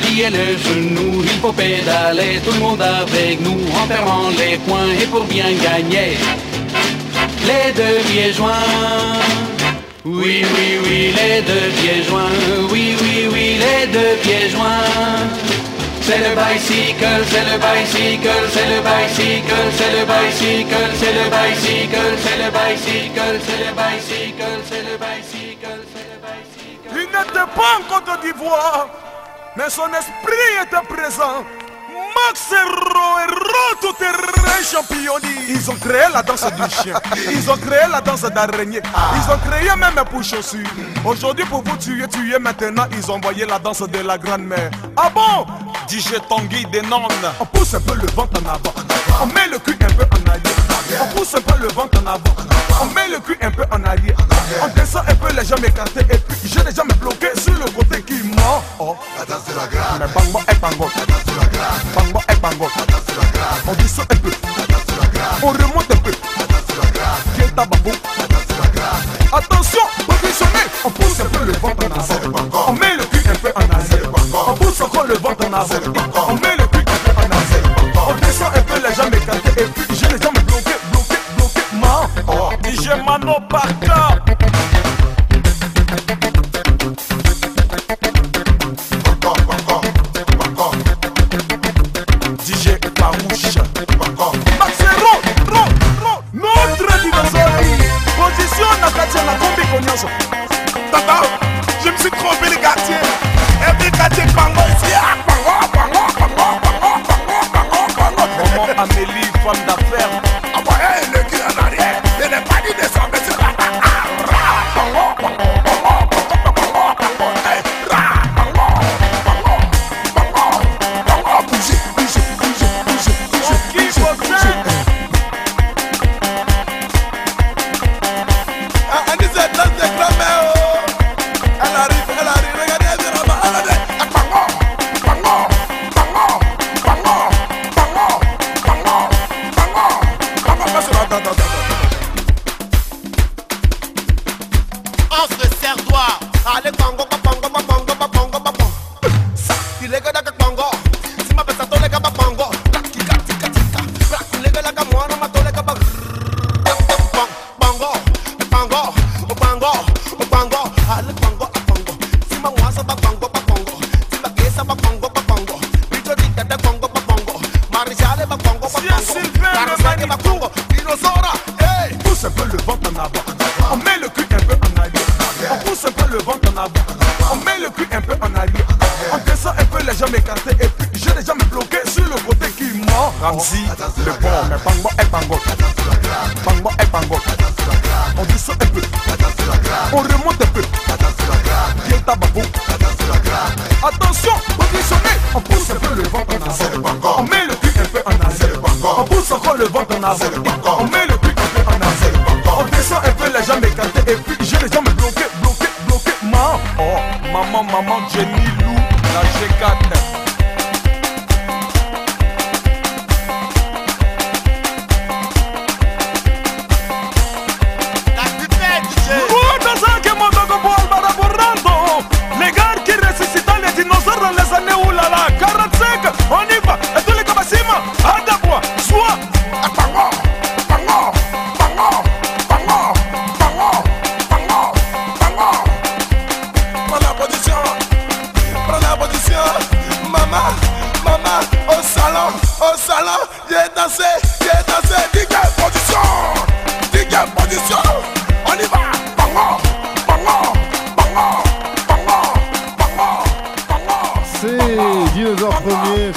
pliez les genoux, il faut pédaler, tout le monde avec nous, en fermant les poings et pour bien gagner, les deux pieds joints. Oui, oui, oui, les deux pieds joints, oui, oui, oui, les deux pieds joints. C'est le bicycle, c'est le bicycle, c'est le bicycle, c'est le bicycle, c'est le bicycle, c'est le bicycle, c'est le bicycle, c'est le bicycle, c'est le bicycle. Il n'était pas en Côte d'Ivoire, mais son esprit était présent. Max Hero, héros tout-terrain championnier. Ils ont créé la danse du chien, ils ont créé la danse d'araignée, ils ont créé même pour chaussures. Aujourd'hui, pour vous tuer, tuer maintenant, ils ont envoyé la danse de la grand-mère. Ah bon? DJ Tanguy des nonnes. On pousse un peu le ventre en avant, on met le cul un peu en arrière. On pousse un peu le ventre en avant, on met le cul un peu en arrière. On descend un peu les jambes écartées et puis j'ai les jambes bloquées sur le côté qui ment. Oh, la. Mais bango et bango. La danse et. On descend un peu. On remonte un peu. La danse. La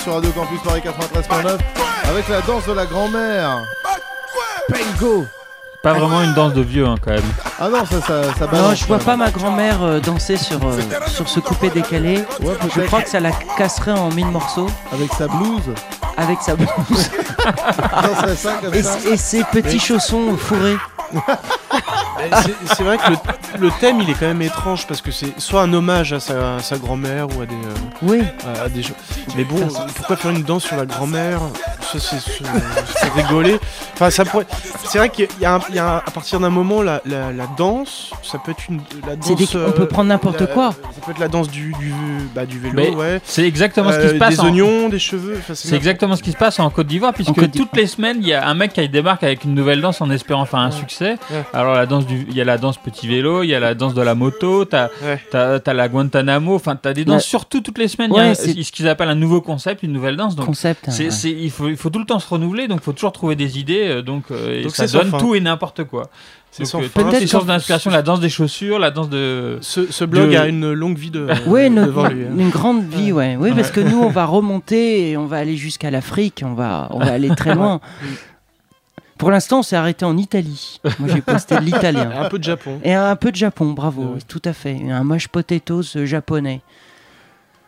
sur Radio Campus Paris 93.9 avec la danse de la grand-mère. Pengo. Pas vraiment une danse de vieux hein, quand même. Ah non, ça, ça, ça Non, balance. je vois pas ma grand-mère euh, danser sur, euh, sur ce coupé décalé. je crois que ça la casserait en mille morceaux. Avec sa blouse Avec sa blouse. danserait ça comme et, ça. et ses petits chaussons fourrés. Mais c'est- vrai que le, le thème il est quand même étrange parce que c'est soit un hommage à sa, grand-mère ou à des, euh, Oui. à, à des choses. Mais bon, pourquoi faire une danse sur la grand-mère? Ça c'est rigoler. Enfin, ça pourrait. C'est vrai qu'il y a, un- il y a un- à partir d'un moment la, la, la danse, ça peut être une la danse. des- on peut prendre n'importe la- quoi. Ça peut être la danse du du, bah, du vélo, Mais ouais. C'est exactement ce qui Euh, se passe. Des en- oignons, des cheveux. C'est exactement ce qui se passe en Côte d'Ivoire, puisque Côte toutes les semaines, il y a un mec qui débarque avec une nouvelle danse en espérant faire un succès. Ouais. Alors, la danse du, il y a la danse petit vélo, il y a la danse de la moto, t'as Ouais. t'as- t'as la Guantanamo, enfin, t'as des danses Ouais. surtout toutes les semaines. il y a Ouais, ce qu'ils appellent un nouveau concept, une nouvelle danse. Donc, Concept, c'est- ouais. c'est- il, faut, il faut tout le temps se renouveler, donc il faut toujours trouver des idées. euh, Donc, euh, et Donc ça donne fin. tout et n'importe quoi. C'est euh, Peut-être sans- d'inspiration, la danse des chaussures, la danse de. Ce, ce blog de- a une longue vie de, Oui, une, devant lui. hein. une grande vie, ouais. Oui, parce Ouais. que nous, on va remonter et on va aller jusqu'à l'Afrique, on va, on va aller très loin. Pour l'instant, on s'est arrêté en Italie. Moi, j'ai posté de l'italien. Un peu de Japon. Et un peu de Japon, bravo, tout à fait. Un mashed potatoes euh, japonais.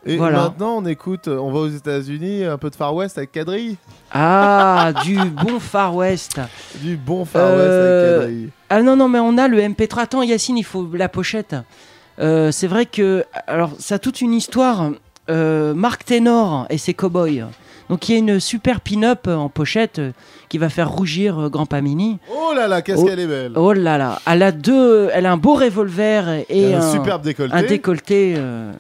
Et Voilà. maintenant, on écoute, on va aux États-Unis, un peu de Far West avec Kadri. Ah, du bon Far West. Du bon Far Euh, West avec Kadri. Ah non, non, mais on a le MP3. Attends, Yacine, il faut la pochette. Euh, c'est vrai que. Alors, ça a toute une histoire. Euh, Marc Ténor et ses cowboys. Donc, il y a une super pin-up en pochette euh, qui va faire rougir euh, Grand Pamini. Oh là là, qu'est-ce Oh. qu'elle est belle. Oh là là, elle a deux, elle a un beau revolver et, un un, superbe décolleté. un décolleté, euh,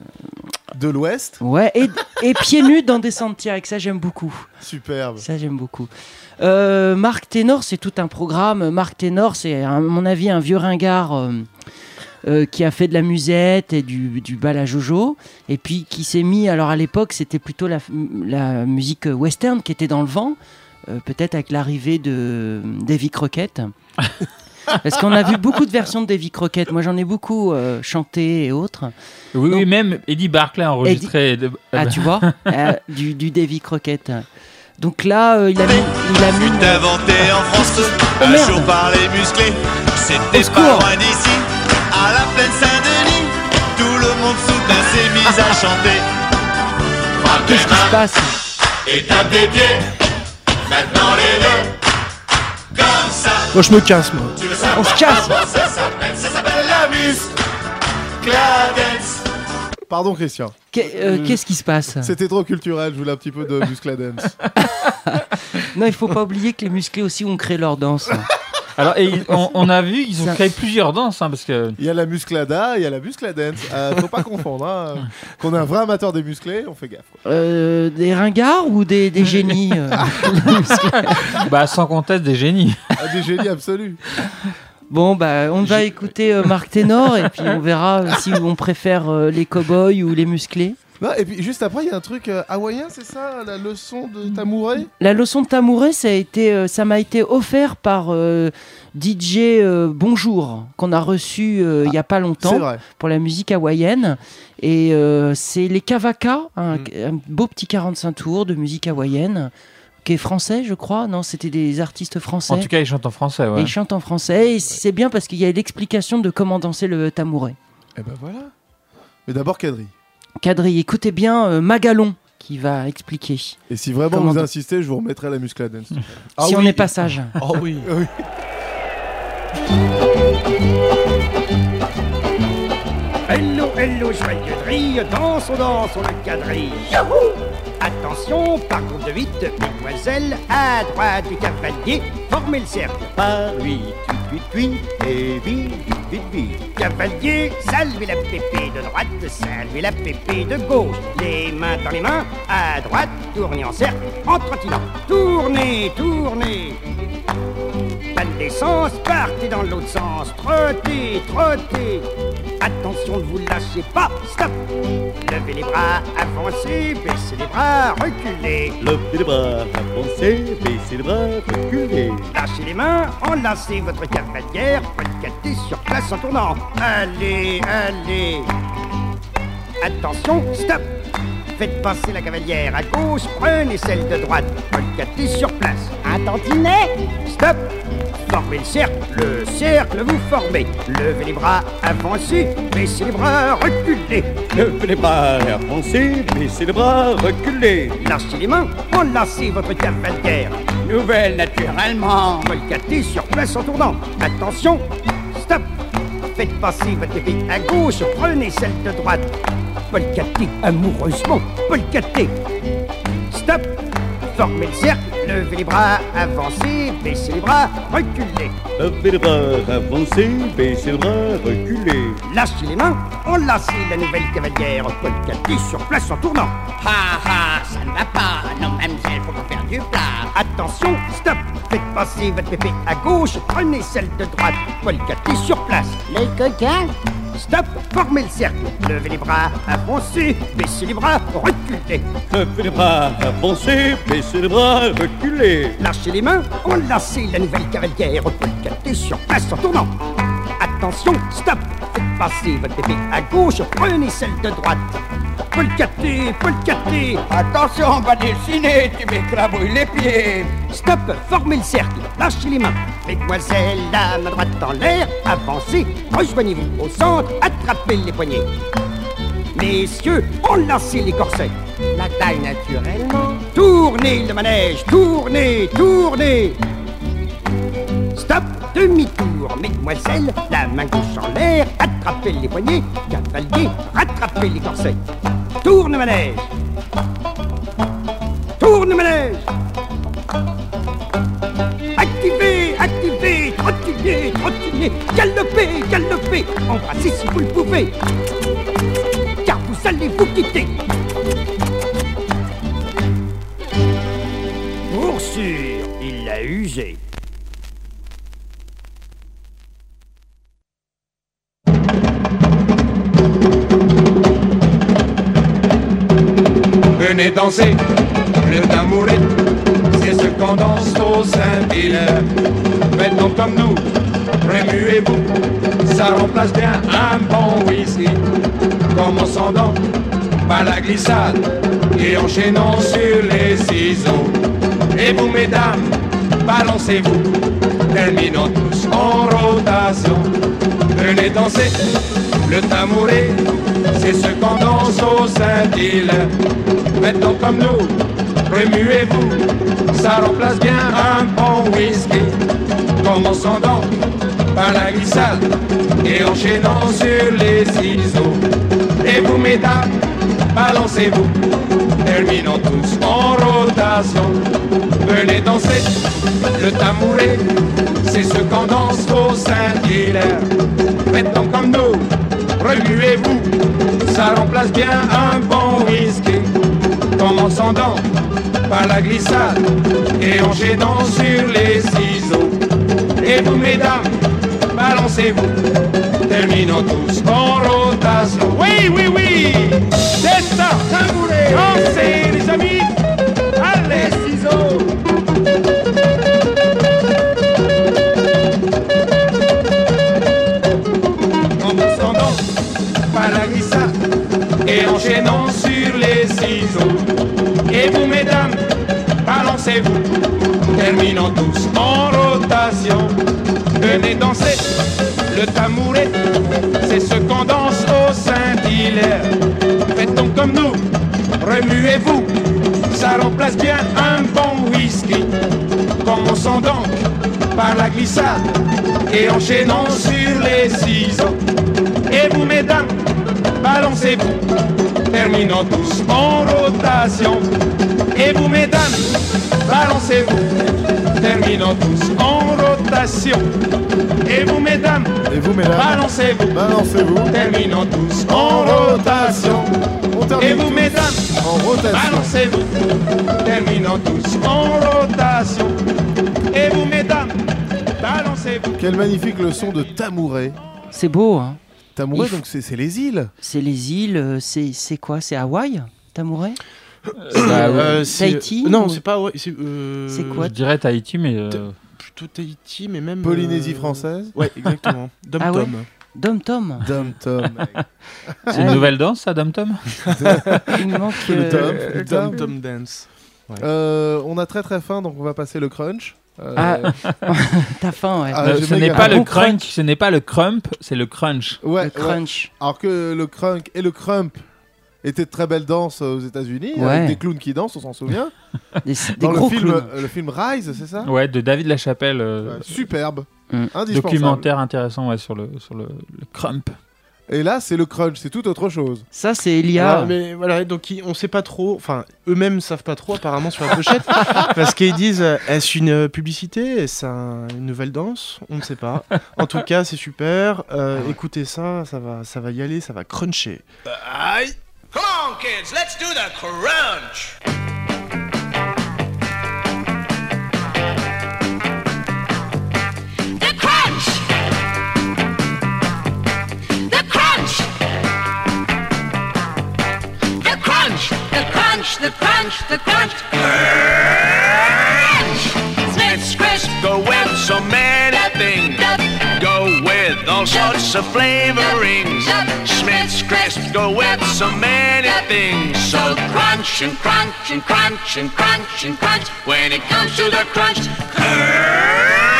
De l'Ouest. ouais, et, et pieds nus dans des Santiago, ça j'aime beaucoup. Superbe. Ça j'aime beaucoup. Euh, Marc Ténor, c'est tout un programme. Marc Ténor, c'est à mon avis un vieux ringard euh, euh, qui a fait de la musette et du, du bal à Jojo, et puis qui s'est mis. Alors à l'époque, c'était plutôt la, la musique western qui était dans le vent, euh, peut-être avec l'arrivée de Davy Crockett. Parce qu'on a vu beaucoup de versions de Davy Crockett. Moi, j'en ai beaucoup euh, chanté et autres. Oui, oui, même Eddie Barclay a enregistré. de- Ah, tu vois euh, du, du Davy Crockett. Donc là, euh, il a mis. Il a mis Fut inventé en France Oh, un merde. jour par les musclés. C'était pas loin d'ici, soudain s'est mis à chanter. Qu'est-ce qui se passe Et tape des pieds, maintenant les deux. Comme ça, Moi je me casse moi. tu veux savoir On se casse. ça s'appelle Ça s'appelle la muscle. Dance. Pardon, Christian. Qu'est- euh, Qu'est-ce qui se passe C'était trop culturel, je voulais un petit peu de muscladance. Non, il faut pas oublier que les musclés aussi ont créé leur danse. Alors, et ils- on, on a vu, ils ont créé plusieurs danses, hein, parce que. Il y a la musclada, il y a la muscladance. Euh, faut pas confondre. Hein. Qu'on est un vrai amateur des musclés, on fait gaffe. quoi. Euh, des ringards ou des, des génies euh, bah, sans conteste, des génies. Ah, des génies absolus. Bon, bah, on va écouter euh, Marc Ténor et puis on verra euh, si on préfère euh, les cow-boys ou les musclés. Non, et puis juste après, il y a un truc euh, hawaïen, c'est ça La leçon de Tamouré La leçon de Tamouré, ça a été, euh, ça m'a été offert par euh, DJ euh, Bonjour qu'on a reçu euh, il y a pas longtemps pour la musique hawaïenne. Et euh, c'est les Kavaka, un, Mm. un beau petit 45 tours de musique hawaïenne qui est français, je crois. Non, c'était des artistes français. En tout cas, ils chantent en français, Et ouais. ils chantent en français et c'est bien parce qu'il y a l'explication de comment danser le tamouré. Eh ben voilà. Mais d'abord, Kadri. Cadré, écoutez bien euh, Magalon qui va expliquer. Et si vraiment vous insistez, je vous remettrai la musclade. si ah on oui. est pas sage. Oh ah oui. Ah oui. Hello, hello, joyeux grille, danse, on danse, on le quadrille. Yahoo Attention, par de vite, mesdemoiselles, à droite du cavalier, formez le cercle. Par 8, vite, vite, et vite, vite, vite. Cavalier, salvez la pépée de droite, salvez la pépée de gauche. Les mains dans les mains, à droite, tournez en cercle, en trottinant. Tournez, tournez. Pas de d'essence, partez dans l'autre sens. Trottez, trottez. Attention, ne vous lâchez pas. Stop. Levez les bras, avancez, baissez les bras, reculez. Levez les bras, avancez, baissez les bras, reculez. Lâchez les mains, enlacez votre cavalière, recatez sur place en tournant. Allez, allez. Attention, stop. Faites passer la cavalière à gauche, prenez celle de droite, recatez sur place. Un tantinet. Stop. Formez le cercle, le cercle vous formez. Levez les bras, avancez, baissez les bras, reculez. Levez les bras, avancez, baissez les bras, reculez. Lâchez les mains, enlacez votre cavalière. Nouvelle naturellement. Volcatez sur place en tournant. Attention, stop. Faites passer votre épée à gauche, prenez celle de droite. Volcatez amoureusement. Volcatez. Stop. Formez le cercle, levez les bras, avancez, baissez les bras, reculez. Levez les bras, avancez, baissez les bras, reculez. Lâchez les mains, enlacez la nouvelle cavalière, volcatez sur place en tournant. Ha ha, ça ne va pas, non mademoiselle, faut pas faire du plat. Attention, stop, faites passer votre épée à gauche, prenez celle de droite, volcatez sur place. Les coquins. Stop, formez le cercle, levez les bras, avancez, baissez les bras, reculez. Levez les bras, avancez, baissez les bras, reculez. Lâchez les mains, enlacez la nouvelle cavalière, volcatez sur place en tournant. Attention, stop, faites passer votre épée à gauche, prenez celle de droite. Volcatez, volcatez Attention, on va dessiner, tu m'écrabouilles les pieds. Stop, formez le cercle, lâchez les mains. Mesdemoiselles, la main droite en l'air, avancez, rejoignez-vous au centre, attrapez les poignets. Messieurs, enlacez les corsets. La taille naturellement. Tournez le manège, tournez, tournez demi-tour, mesdemoiselles, la main gauche en l'air, attrapez les poignets, cavalier, rattrapez les corsets. Tourne manège. Tourne manège. Activez, activez, trottinez, trottinez, galopez, galopez, embrassez si vous le pouvez, car vous allez vous quitter. Pour sûr, il l'a usé. Danser le tambouré, c'est ce qu'on danse au Saint-Ville. Faites donc comme nous, remuez-vous, ça remplace bien un bon whisky. Commençons donc par la glissade et enchaînons sur les ciseaux. Et vous, mesdames, balancez-vous, terminons tous en rotation. Venez danser le tambouré, c'est ce qu'on danse au Saint-Île. Faites donc comme nous, remuez-vous, ça remplace bien un bon whisky. Commençons donc par la glissade et enchaînons sur les ciseaux. Et vous, mesdames, balancez-vous, terminons tous en rotation. Venez danser le tambouré, c'est ce qu'on danse au Saint-Hilaire. Faites donc comme nous, remuez-vous, ça remplace bien un bon whisky. Commençons donc par la glissade et enchaînons sur les ciseaux. Et vous, mesdames, balancez-vous, terminons tous en rotation. Oui, oui, oui, c'est ça, dansez les amis, allez ciseaux. Donc par la glissade et enchaînons sur les ciseaux. Et vous, mesdames, balancez-vous, terminons tous en rotation. Venez danser le tamouret, c'est ce qu'on danse au Saint-Hilaire. Faites donc comme nous, remuez-vous, ça remplace bien un bon whisky. Commençons donc par la glissade et enchaînons sur les ciseaux. Et vous, mesdames, balancez-vous, terminons tous en rotation. Et vous, mesdames, balancez-vous, terminons tous en rotation. Et vous, mesdames, Et vous, mesdames balancez-vous, Balancez-vous. terminons tous en rotation. Et vous, mesdames, en rotation. balancez-vous, terminons tous en rotation. Et vous, mesdames, balancez-vous. Quelle magnifique leçon de Tamouret. C'est beau, hein Tamouret, donc c'est c'est les îles. C'est les îles, euh, c'est c'est quoi? C'est Hawaï Tamouret? Euh, c'est- Tahiti Non, ou- c'est pas. ouais, c'est euh, quoi? Je dirais Tahiti, mais. euh, Plutôt Tahiti, mais même. Polynésie euh, française Ouais, exactement. Dom Ah ouais? Tom. Dom Tom. Dom Tom. C'est une nouvelle danse, ça, Dom Tom? Il me manque. Le euh, Tom, Euh, Dom Tom. Tom Dance. Ouais. Euh, on a très très faim, donc on va passer le crunch. Euh, Ah, T'as faim, ouais. Ah, Euh, ce n'est pas le crunch, ce n'est pas le crump, c'est le crunch. ouais, le ouais. crunch. Alors que le crunk et le crump étaient de très belles danses aux États-Unis, Ouais. avec des clowns qui dansent, on s'en souvient. Des, des Dans gros le film, clowns. euh, le film Rise, c'est ça? Ouais, de David Lachapelle. euh, Ouais, Superbe, Mm. indispensable. documentaire intéressant ouais, sur, le, sur le, le crump. Et là, c'est le crunch, c'est tout autre chose. Ça, c'est Elia. Voilà, mais voilà, donc on sait pas trop, enfin eux-mêmes savent pas trop apparemment sur la pochette, parce qu'ils disent euh, est-ce une euh, publicité, est-ce un- une nouvelle danse, on ne sait pas. En tout cas, c'est super. euh, Écoutez ça, ça va, ça va y aller, ça va cruncher. Aye. Come on, kids, let's do the crunch. The crunch. The crunch. Crunch. Smith's crisp. Go with so many things. Go with all sorts of flavorings. Smith's crisp. Go with so many things. So crunch and crunch and crunch and crunch and crunch. When it comes to the crunch, crunch.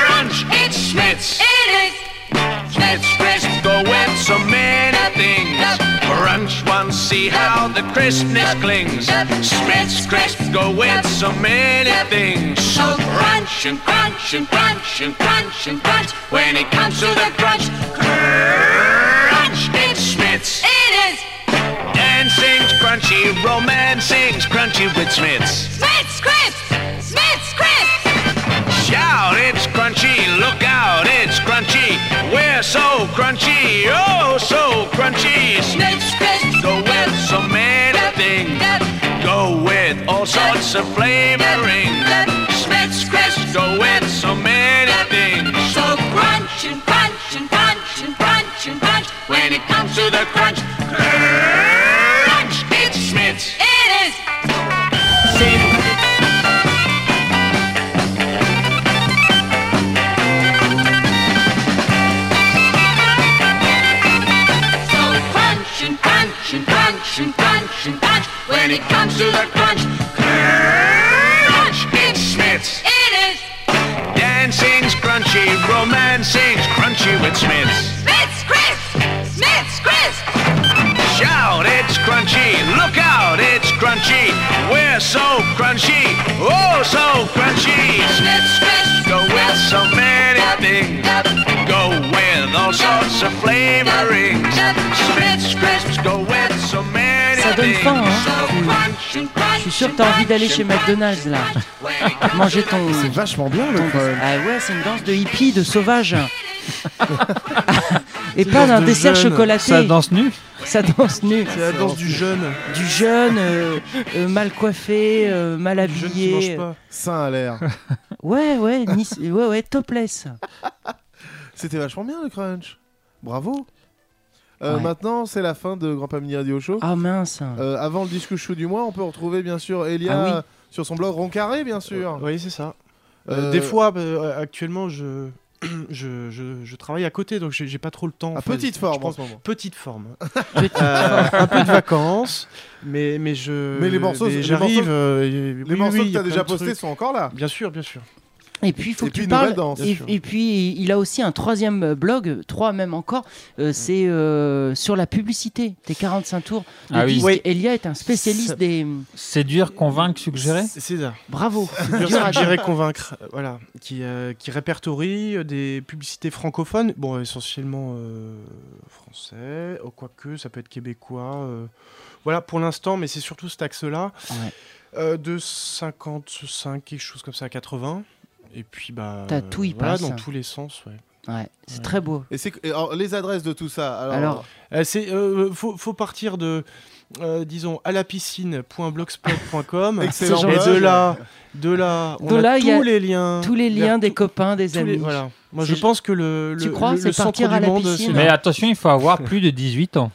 See how the crispness clings. Smith's crisp. Go with so many things. So crunch and crunch and crunch and crunch and crunch. When it comes to the crunch, crunch. It's Smith's. It is. Dancing's crunchy, romancing's crunchy with Smith's. Smith's crisp. Smith's crisp. Shout, it's crunchy, look out, it's crunchy. We're so crunchy, oh, so crunchy. Smith's crisp, go with so many things. Go with all sorts of flavorings. Smith's crisp, go with so many things. So crunch and crunch and crunch and crunch and crunch. When it comes to the crunch, crunch, When it comes to the crunch, crunch, it's Smith's. It is. Dancing's crunchy, romancing's crunchy with Smith's. Smith's crisp. Smith's crisp. Shout, it's crunchy, look out, crunchy. We're so crunchy, oh, so crunchy. Go with so many things. Go with all sorts of flavorings. Smith's crisps go with so many ça donne faim, hein. Je suis sûr que t'as envie d'aller chez McDonald's là. Manger ton. C'est vachement bien le crunch. Ah ouais, c'est une danse de hippie, de sauvage. Et pas d'un de dessert jeune. chocolaté. Ça danse nu Ça danse nu. C'est la danse du jeune. Du jeune, euh, euh, mal coiffé, euh, mal jeune qui habillé. mange pas. Saint à l'air. Ouais, ouais, Nice- ouais, ouais, topless. C'était vachement bien le crunch. Bravo. Euh, Ouais. Maintenant, c'est la fin de Grand Pamini Radio Show. Ah mince. Euh, avant le disque chou du mois, on peut retrouver bien sûr Elia Ah oui. sur son blog Roncarré, bien sûr. Oui, c'est ça. Euh, Euh, Des fois, actuellement, je... Je, je, je travaille à côté, donc j'ai pas trop le temps. À Enfin, petite forme pense- en ce moment. Petite forme. Euh, un peu de vacances, mais, mais je. Mais les morceaux- les j'arrive. morceaux- euh, Les oui, morceaux oui, que il y a tu as déjà postés sont encore là. Bien sûr, bien sûr. Et puis il faut Et que puis tu une parles. nouvelle danse. Et, Bien sûr. et puis il a aussi un troisième euh, blog, trois même encore. euh, c'est euh, sur la publicité. Tes 45 tours. de Ah oui. Oui. Elia est un spécialiste Ça- des. Séduire, convaincre, suggérer C'est c'est ça. Bravo. Suggérer, convaincre, voilà, qui, euh, qui répertorie des publicités francophones, bon, essentiellement euh, français, oh, quoique ça peut être québécois, euh, voilà pour l'instant, mais c'est surtout cet axe-là, Ouais. euh, de 55, quelque chose comme ça, à 80, et puis bah. T'as tout y voilà, passe. dans tous les sens, ouais. Ouais, c'est très beau. Et c'est les adresses de tout ça. Alors, Alors, Euh, c'est, euh, faut, faut partir de, euh, disons, à la piscine.blogspot.com. Et de là, de là, on De a là, il tous y a les liens. tous les liens des tout- copains, des amis. les- voilà. Moi, je pense que le, Tu le, crois, le- c'est le partir à la monde, piscine Mais attention, il faut avoir plus de 18 ans.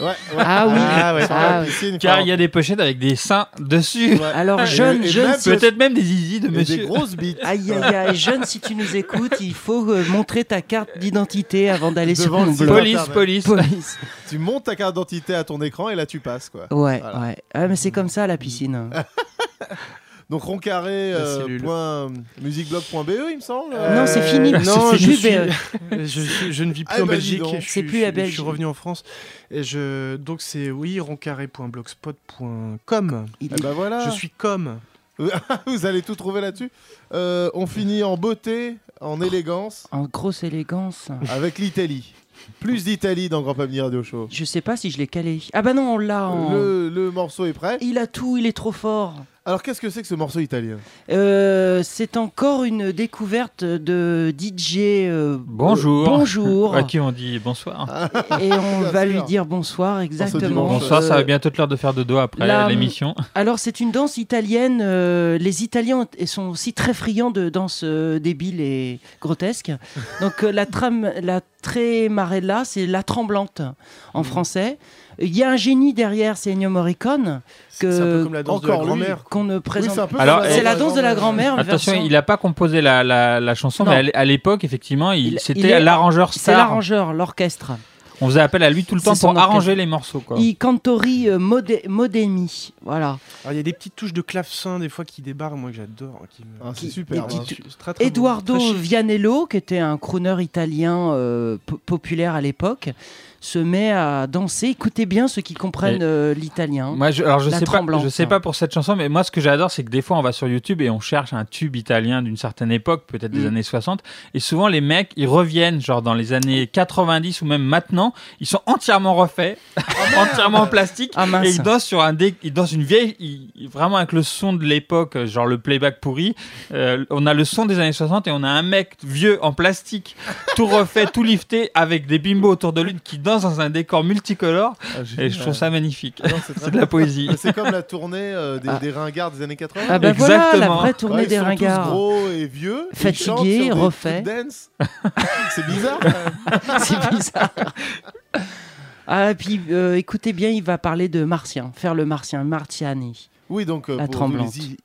Ouais, ouais. Ah oui. Ah ouais. Ah piscine, Car il y a des pochettes avec des seins dessus. Ouais. Alors Et- jeune, et jeune, même si- Peut-être même des zizi de et des monsieur. grosses bites. Aïe aïe aïe, jeune, si tu nous écoutes, il faut euh, montrer ta carte d'identité avant d'aller sur le blog. Police, police. Police. Tu montes ta carte d'identité à ton écran et là tu passes quoi. Ouais, Voilà. ouais. Ah, mais c'est comme ça la piscine. Donc roncarré euh, point musicblog.be il me semble. Non, c'est fini. Non, C'est je, plus suis- BE. je, suis- je ne vis plus Ah en bah, Belgique. je C'est plus je- à Je Belgique. suis revenu en France. Et je, donc c'est oui, roncarré.blogspot.com. Il est- ben voilà. Je suis comme. Vous allez tout trouver là-dessus. Euh, on finit en beauté, en élégance, En grosse élégance. avec l'Italie. Plus d'Italie dans Grand Pamini Radio Show. Je sais pas si je l'ai calé. Ah bah non, on l'a en... Le, le morceau est prêt. Il a tout, il est trop fort. Alors qu'est-ce que c'est que ce morceau italien? Euh, c'est encore une découverte de DJ. euh, Bonjour. euh, bonjour. À qui on dit bonsoir. Et on Bien va sûr. lui dire bonsoir, exactement. dimanche. Bonsoir, ça Euh, va bientôt être l'heure de faire dodo après la- l'émission. Alors c'est une danse italienne. euh, les Italiens ils sont aussi très friands de danse euh, débile et grotesque. Donc euh, la trame, la tremarella, c'est la tremblante en français. Il y a un génie derrière, c'est Ennio Morricone. C'est un peu Que, comme la danse de encore la lui. grand-mère. qu'on ne présente. c'est comme c'est la danse de la grand-mère. Attention, version- il n'a pas composé la, la, la chanson, Non. mais à l'é- à l'époque, effectivement, il, c'était l'arrangeur C'est star. l'arrangeur, l'orchestre. On faisait appel à lui tout le C'est temps pour arranger les morceaux. Quoi. Il cantori euh, Mode- Modemi. Voilà. Alors, Il y a des petites touches de clavecin des fois qui débarquent, moi que j'adore. Qui me- Ah, c'est super. hein. C'est très, très. Eduardo. Vianello, qui était un crooner italien euh, po- populaire à l'époque, se met à danser. Écoutez bien ceux qui comprennent euh, l'italien. Moi, je, alors je sais pas, je sais pas pour cette chanson, mais moi ce que j'adore, c'est que des fois on va sur YouTube et on cherche un tube italien d'une certaine époque, peut-être des Mm. années 60, et souvent les mecs ils reviennent genre dans les années 90 ou même maintenant, ils sont entièrement refaits, entièrement en plastique, Ah et ils dansent sur un dé, ils dansent une vieille, ils- vraiment avec le son de l'époque, genre le playback pourri. Euh, on a le son des années 60 et on a un mec vieux en plastique, tout refait, tout lifté, avec des bimbos autour de lui qui dans un décor multicolore. Ah, Et je trouve ça magnifique. Ah c'est de la poésie. C'est comme la tournée euh, des, Ah. des ringards des années 80. Ah bah voilà la Exactement. vraie tournée Ouais, ils des sont tous ringards. gros et vieux. ils Fatigués, des refaits. c'est bizarre. C'est bizarre. Ah, et puis euh, écoutez bien, il va parler de Martien, faire le Martien, Martiani. Oui, donc euh, La pour tremblante. les i-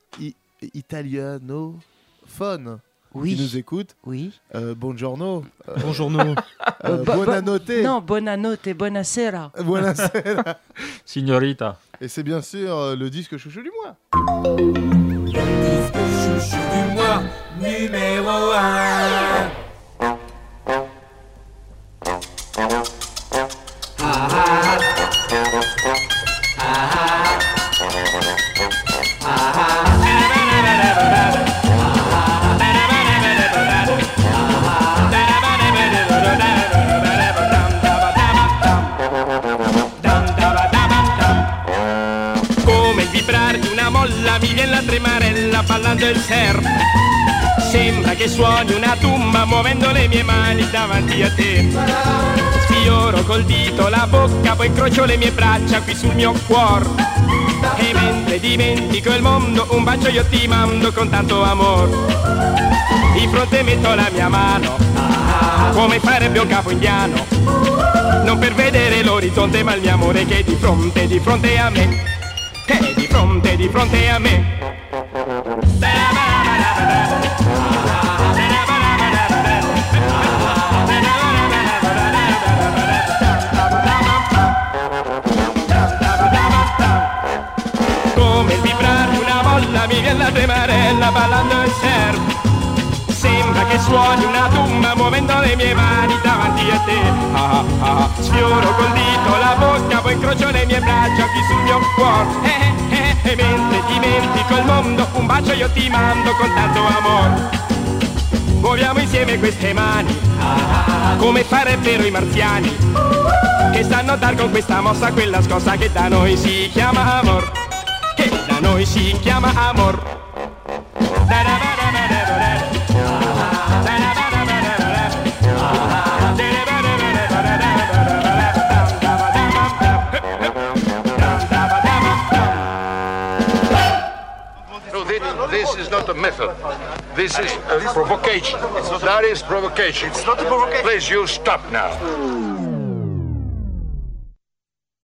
i- italianophones oui. qui nous écoutent. Oui. Euh, buongiorno. Euh, buongiorno. euh, euh, euh buonanotte. Non, buonanotte, buonasera. Buonasera. Signorita. Et c'est bien sûr euh, le disque chouchou du mois. Le disque chouchou du mois, numéro 1. Ballando il surf. Sembra che suoni una tumba muovendo le mie mani davanti a te. Sfioro col dito la bocca, poi incrocio le mie braccia qui sul mio cuore. E mentre dimentico il mondo, un bacio io ti mando con tanto amore. Di fronte metto la mia mano, come farebbe un capo indiano. Non per vedere l'orizzonte, ma il mio amore che è di fronte, di fronte a me. È di fronte, di fronte a me. Suoni una tumba muovendo le mie mani davanti a te. Ah, ah, ah. Sfioro col dito la bocca, poi incrocio le mie braccia qui sul mio cuore. Eh, eh, e mentre dimentico il mondo, un bacio io ti mando con tanto amore. Muoviamo insieme queste mani, come farebbero i marziani, che sanno dar con questa mossa quella scossa che da noi si chiama amor, che da noi si chiama amor. This is not a method. This is a provocation. That is provocation. It's not a provocation. Please, you stop now.